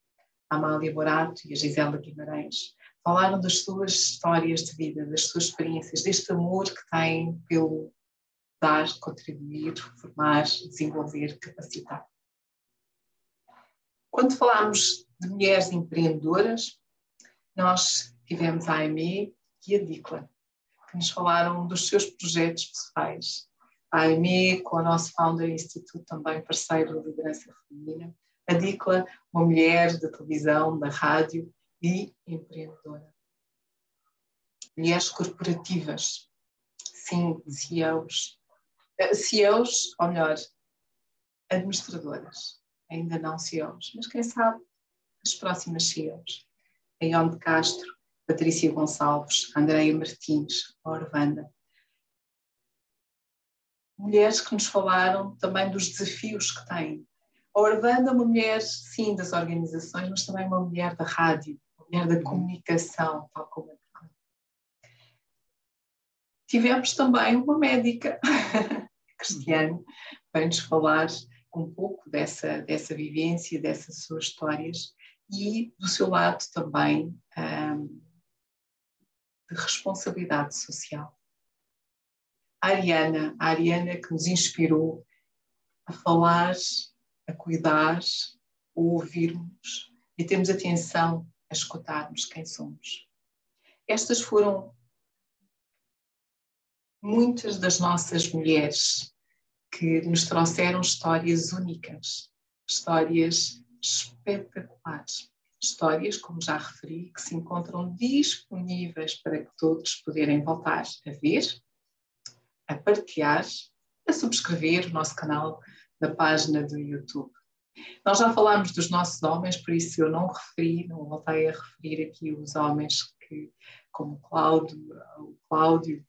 a Amália Borato e a Gisela Guimarães, falaram das suas histórias de vida, das suas experiências, deste amor que têm pelo dar, contribuir, formar, desenvolver, capacitar. Quando falámos de mulheres empreendedoras, nós tivemos a AME e a DICLA, que nos falaram dos seus projetos pessoais. A AME, com o nosso Founder Institute, também parceiro da liderança feminina, a Dicla, uma mulher da televisão, da rádio e empreendedora. Mulheres corporativas, sim, CEOs. Eh, CEOs, ou melhor, administradoras, ainda não CEOs, mas quem sabe as próximas CEOs. A Ione de Castro, Patrícia Gonçalves, Andreia Martins, Orvanda. Mulheres que nos falaram também dos desafios que têm. A Orvanda é uma mulher, sim, das organizações, mas também uma mulher da rádio, uma mulher da uhum. comunicação, tal como a Tivemos também uma médica, Cristiano, para nos falar um pouco dessa, dessa vivência, dessas suas histórias e do seu lado também um, de responsabilidade social. A Ariana, a Ariana que nos inspirou a falar, a cuidar, a ouvirmos e termos atenção a escutarmos quem somos. Estas foram muitas das nossas mulheres que nos trouxeram histórias únicas, histórias espetaculares. Histórias, como já referi, que se encontram disponíveis para que todos poderem voltar a ver, a partilhar, a subscrever o nosso canal na página do YouTube. Nós já falámos dos nossos homens, por isso eu não referi, não voltei a referir aqui os homens que, como Cláudio, o Cláudio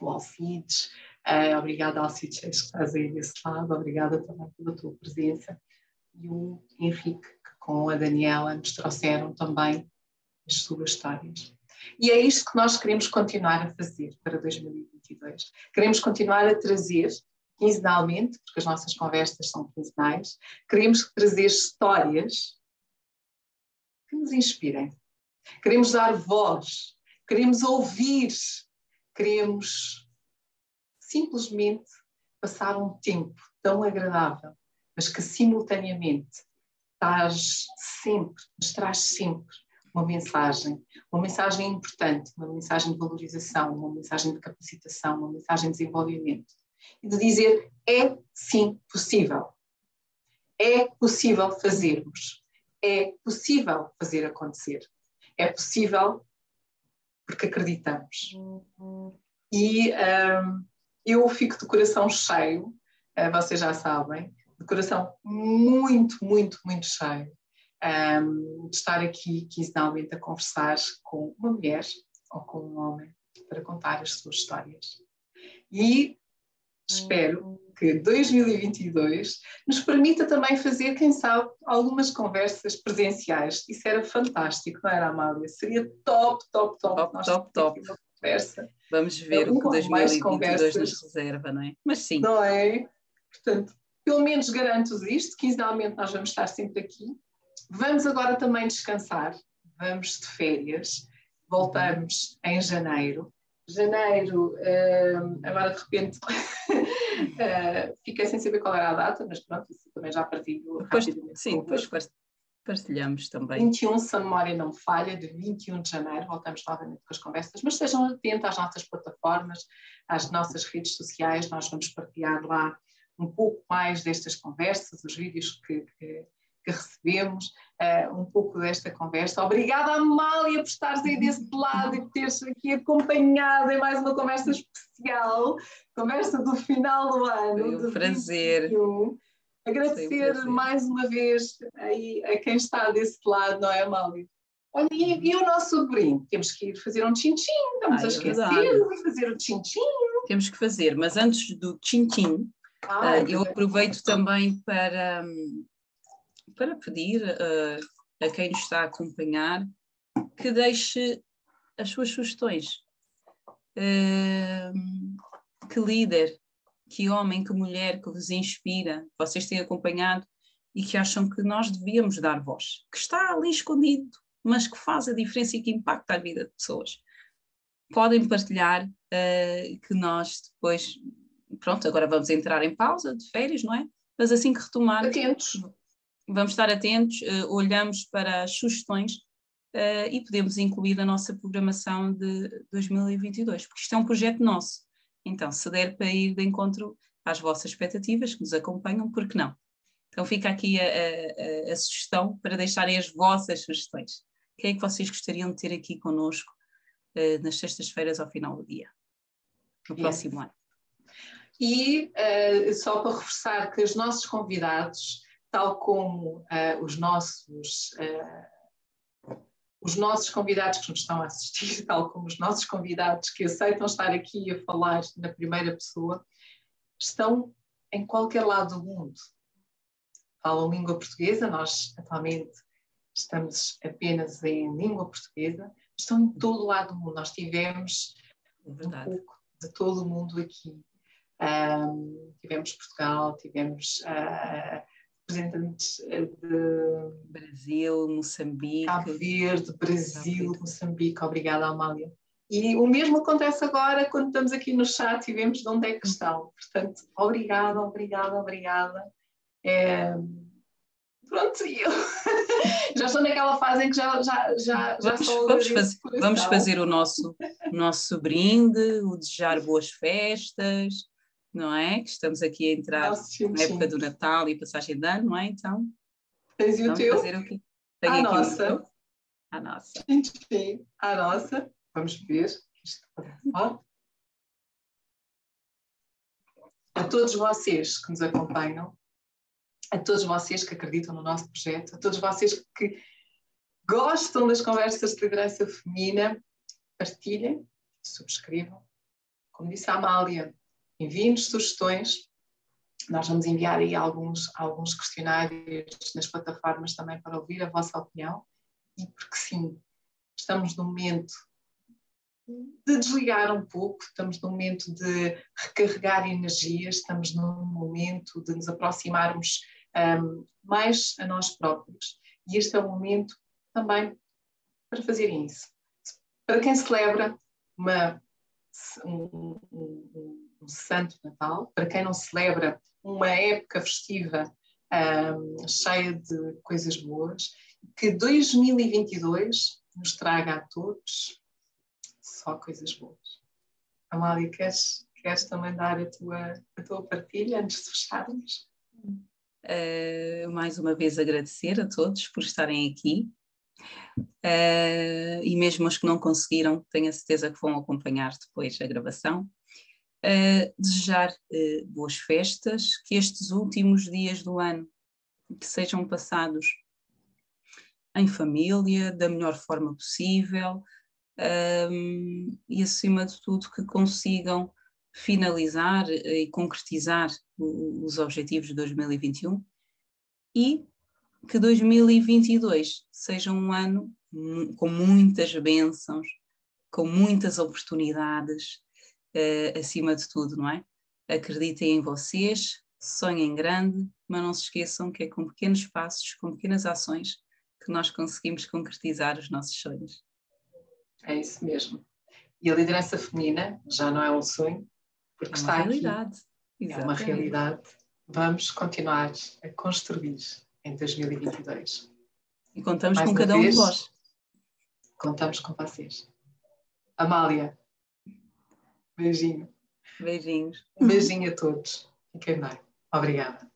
o Alcides. Uh, obrigada, Alcides, que estás aí desse lado. Obrigada também pela tua presença. E o Henrique, que com a Daniela nos trouxeram também as suas histórias. E é isto que nós queremos continuar a fazer para 2022. Queremos continuar a trazer quinzenalmente, porque as nossas conversas são quinzenais, queremos trazer histórias que nos inspirem. Queremos dar voz, queremos ouvir queremos simplesmente passar um tempo tão agradável, mas que simultaneamente traz sempre, nos traz sempre uma mensagem, uma mensagem importante, uma mensagem de valorização, uma mensagem de capacitação, uma mensagem de desenvolvimento. E de dizer, é sim possível. É possível fazermos. É possível fazer acontecer. É possível porque acreditamos. E um, eu fico de coração cheio, uh, vocês já sabem, de coração muito, muito, muito cheio, um, de estar aqui quinzenalmente a conversar com uma mulher ou com um homem para contar as suas histórias. E espero que 2022 nos permita também fazer, quem sabe, algumas conversas presenciais. Isso era fantástico, não era, Amália? Seria top, top, top. Top, Nós top, top. Conversa. Vamos ver o que 2022 nos reserva, não é? Mas sim. Não é? Portanto, pelo menos garanto-vos isto, quinzenalmente nós vamos estar sempre aqui. Vamos agora também descansar, vamos de férias, voltamos em janeiro. Janeiro, hum, agora de repente Uh, fiquei sem saber qual era a data, mas pronto, isso também já partilho depois, Sim, depois partilhamos também. 21, se a memória não falha, de 21 de janeiro, voltamos novamente com as conversas, mas estejam atentos às nossas plataformas, às nossas redes sociais, nós vamos partilhar lá um pouco mais destas conversas, os vídeos que, que que recebemos uh, um pouco desta conversa. Obrigada, Amália, por estares aí desse lado e por teres aqui acompanhado em mais uma conversa especial, conversa do final do ano. Foi um prazer. Agradecer um prazer. mais uma vez aí a quem está desse lado, não é, Amália? Olha, e, e, o nosso sobrinho? Temos que ir fazer um tchim-tchim, estamos a é esquecer de fazer o tchim-tchim. Temos que fazer, mas antes do tchim-tchim, ah, uh, eu aproveito também para, um, para pedir uh, a quem nos está a acompanhar que deixe as suas sugestões. Uh, que líder, que homem, que mulher que vos inspira, vocês têm acompanhado e que acham que nós devíamos dar voz, que está ali escondido, mas que faz a diferença e que impacta a vida de pessoas. Podem partilhar uh, que nós depois, pronto, agora vamos entrar em pausa de férias, não é? Mas assim que retomar. Atentos vamos estar atentos, uh, olhamos para as sugestões uh, e podemos incluir na nossa programação de 2022, porque isto é um projeto nosso. Então, se der para ir de encontro às vossas expectativas, que nos acompanham, por que não? Então fica aqui a, a, a sugestão para deixarem as vossas sugestões. Quem é que vocês gostariam de ter aqui conosco uh, nas sextas-feiras ao final do dia, no próximo ano? E uh, só para reforçar que os nossos convidados tal como uh, os nossos uh, os nossos convidados que nos estão a assistir, tal como os nossos convidados que aceitam estar aqui a falar na primeira pessoa, estão em qualquer lado do mundo. Falam língua portuguesa, nós atualmente estamos apenas em língua portuguesa, estão em todo lado do mundo. Nós tivemos é um pouco de todo o mundo aqui. Um, tivemos Portugal, tivemos uh, representantes de Brasil, Moçambique, Cabo Verde, Brasil, Moçambique. Obrigada, Amália. E o mesmo acontece agora quando estamos aqui no chat e vemos de onde é que estão. Portanto, obrigada, obrigada, obrigada. É... Pronto, eu já estou naquela fase em que já, já, já, já vamos, vamos, fazer, vamos fazer o nosso, nosso brinde, o desejar boas festas, não é? Que estamos aqui a entrar Nossa, na época do Natal e passagem de ano, não é? Então, Tens o teu? Fazer o quê? Tenho a nossa. A nossa. Sim, sim, a nossa. Vamos ver. A todos vocês que nos acompanham, a todos vocês que acreditam no nosso projeto, a todos vocês que gostam das conversas de liderança feminina, partilhem, subscrevam. Como disse a Amália, enviem-nos sugestões. Nós vamos enviar aí alguns, alguns questionários nas plataformas também para ouvir a vossa opinião. E porque sim, estamos num momento de desligar um pouco, estamos num momento de recarregar energias, estamos num momento de nos aproximarmos um, mais a nós próprios. E este é o momento também para fazer isso. Para quem celebra uma, um, um, um Santo Natal, para quem não celebra uma época festiva um, cheia de coisas boas, que 2022 nos traga a todos só coisas boas. Amália, queres, queres também dar a tua, a tua partilha antes de fecharmos? Uh, mais uma vez agradecer a todos por estarem aqui uh, e mesmo os que não conseguiram, tenho a certeza que vão acompanhar depois a gravação. Uh, desejar boas festas, que estes últimos dias do ano que sejam passados em família, da melhor forma possível, um, e, acima de tudo, que consigam finalizar e concretizar os objetivos de 2021 e que 2022 seja um ano com muitas bênçãos, com muitas oportunidades, uh, acima de tudo, não é? Acreditem em vocês, sonhem grande, mas não se esqueçam que é com pequenos passos, com pequenas ações, que nós conseguimos concretizar os nossos sonhos. É isso mesmo. E a liderança feminina já não é um sonho, porque é está realidade. aqui. É uma realidade. Vamos continuar a construir em 2022. E contamos Mais com cada vez, um de vós. Contamos com vocês. Amália, beijinho. Beijinhos. Um beijinho a todos. Fiquem bem. Obrigada.